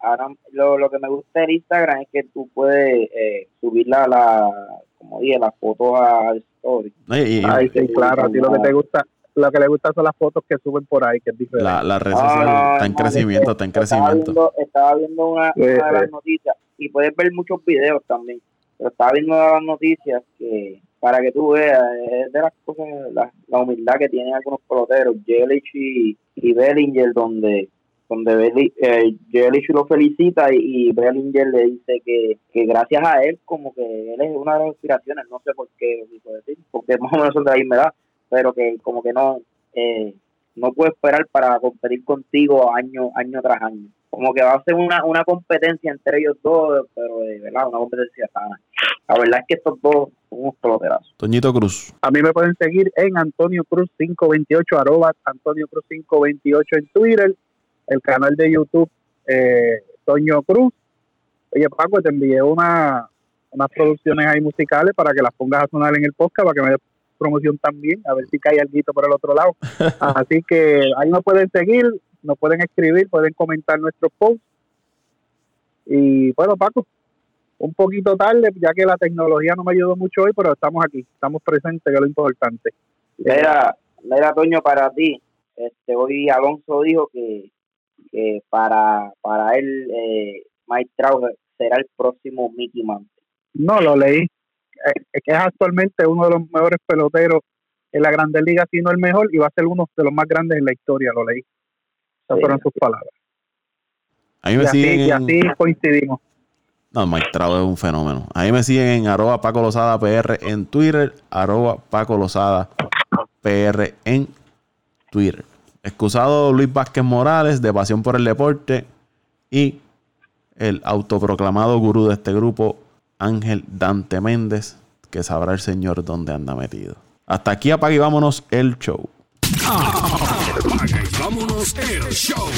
ahora lo, lo que me gusta de Instagram es que tú puedes eh, subir la, la, como dije, las fotos al story. Ay, sí, claro, a ti lo que te gusta, lo que le gusta son las fotos que suben por ahí, que es diferente. La, la red social está en crecimiento, está en crecimiento. Estaba viendo, una, de las noticias y puedes ver muchos videos también, pero estaba viendo las noticias que para que tú veas, es de las cosas, la, la humildad que tienen algunos peloteros, Jelich y, y Bellinger, donde donde Belly, eh, lo felicita y, Bellinger le dice que, gracias a él, como que él es una de las inspiraciones, no sé por qué lo decir, porque más o menos son de la misma edad, pero que como que no eh, no puede esperar para competir contigo año año tras año. Como que va a ser una, una competencia entre ellos dos, pero de verdad, una competencia sana. La verdad es que estos dos son unos peloterazos. Toñito Cruz. A mí me pueden seguir en Antonio Cruz 528, arroba Antonio Cruz 528 en Twitter el canal de YouTube eh, Toño Cruz. Oye, Paco, te envié una, unas producciones ahí musicales para que las pongas a sonar en el podcast, para que me dé promoción también, a ver si cae algo por el otro lado. Así que ahí nos pueden seguir, nos pueden escribir, pueden comentar nuestros posts. Y bueno, Paco, un poquito tarde, ya que la tecnología no me ayudó mucho hoy, pero estamos aquí, estamos presentes, que es lo importante. Mira, mira, Toño, para ti, este, hoy Alonso dijo que que para, para él eh, Mike Trout será el próximo Mickey Mantle. No, lo leí. Eh, que es actualmente uno de los mejores peloteros en la Grande Liga, si no el mejor, y va a ser uno de los más grandes en la historia, lo leí. Esas fueron sus palabras. Ahí me y, siguen así, coincidimos. No, Mike Trout es un fenómeno. Ahí me siguen en arroba Paco Lozada PR en Twitter, arroba Paco Lozada PR en Twitter. Excusado Luis Vázquez Morales, de Pasión por el Deporte, y el autoproclamado gurú de este grupo, Ángel Dante Méndez, que sabrá el señor dónde anda metido. Hasta aquí apague y vámonos el show. Apaga y vámonos el show.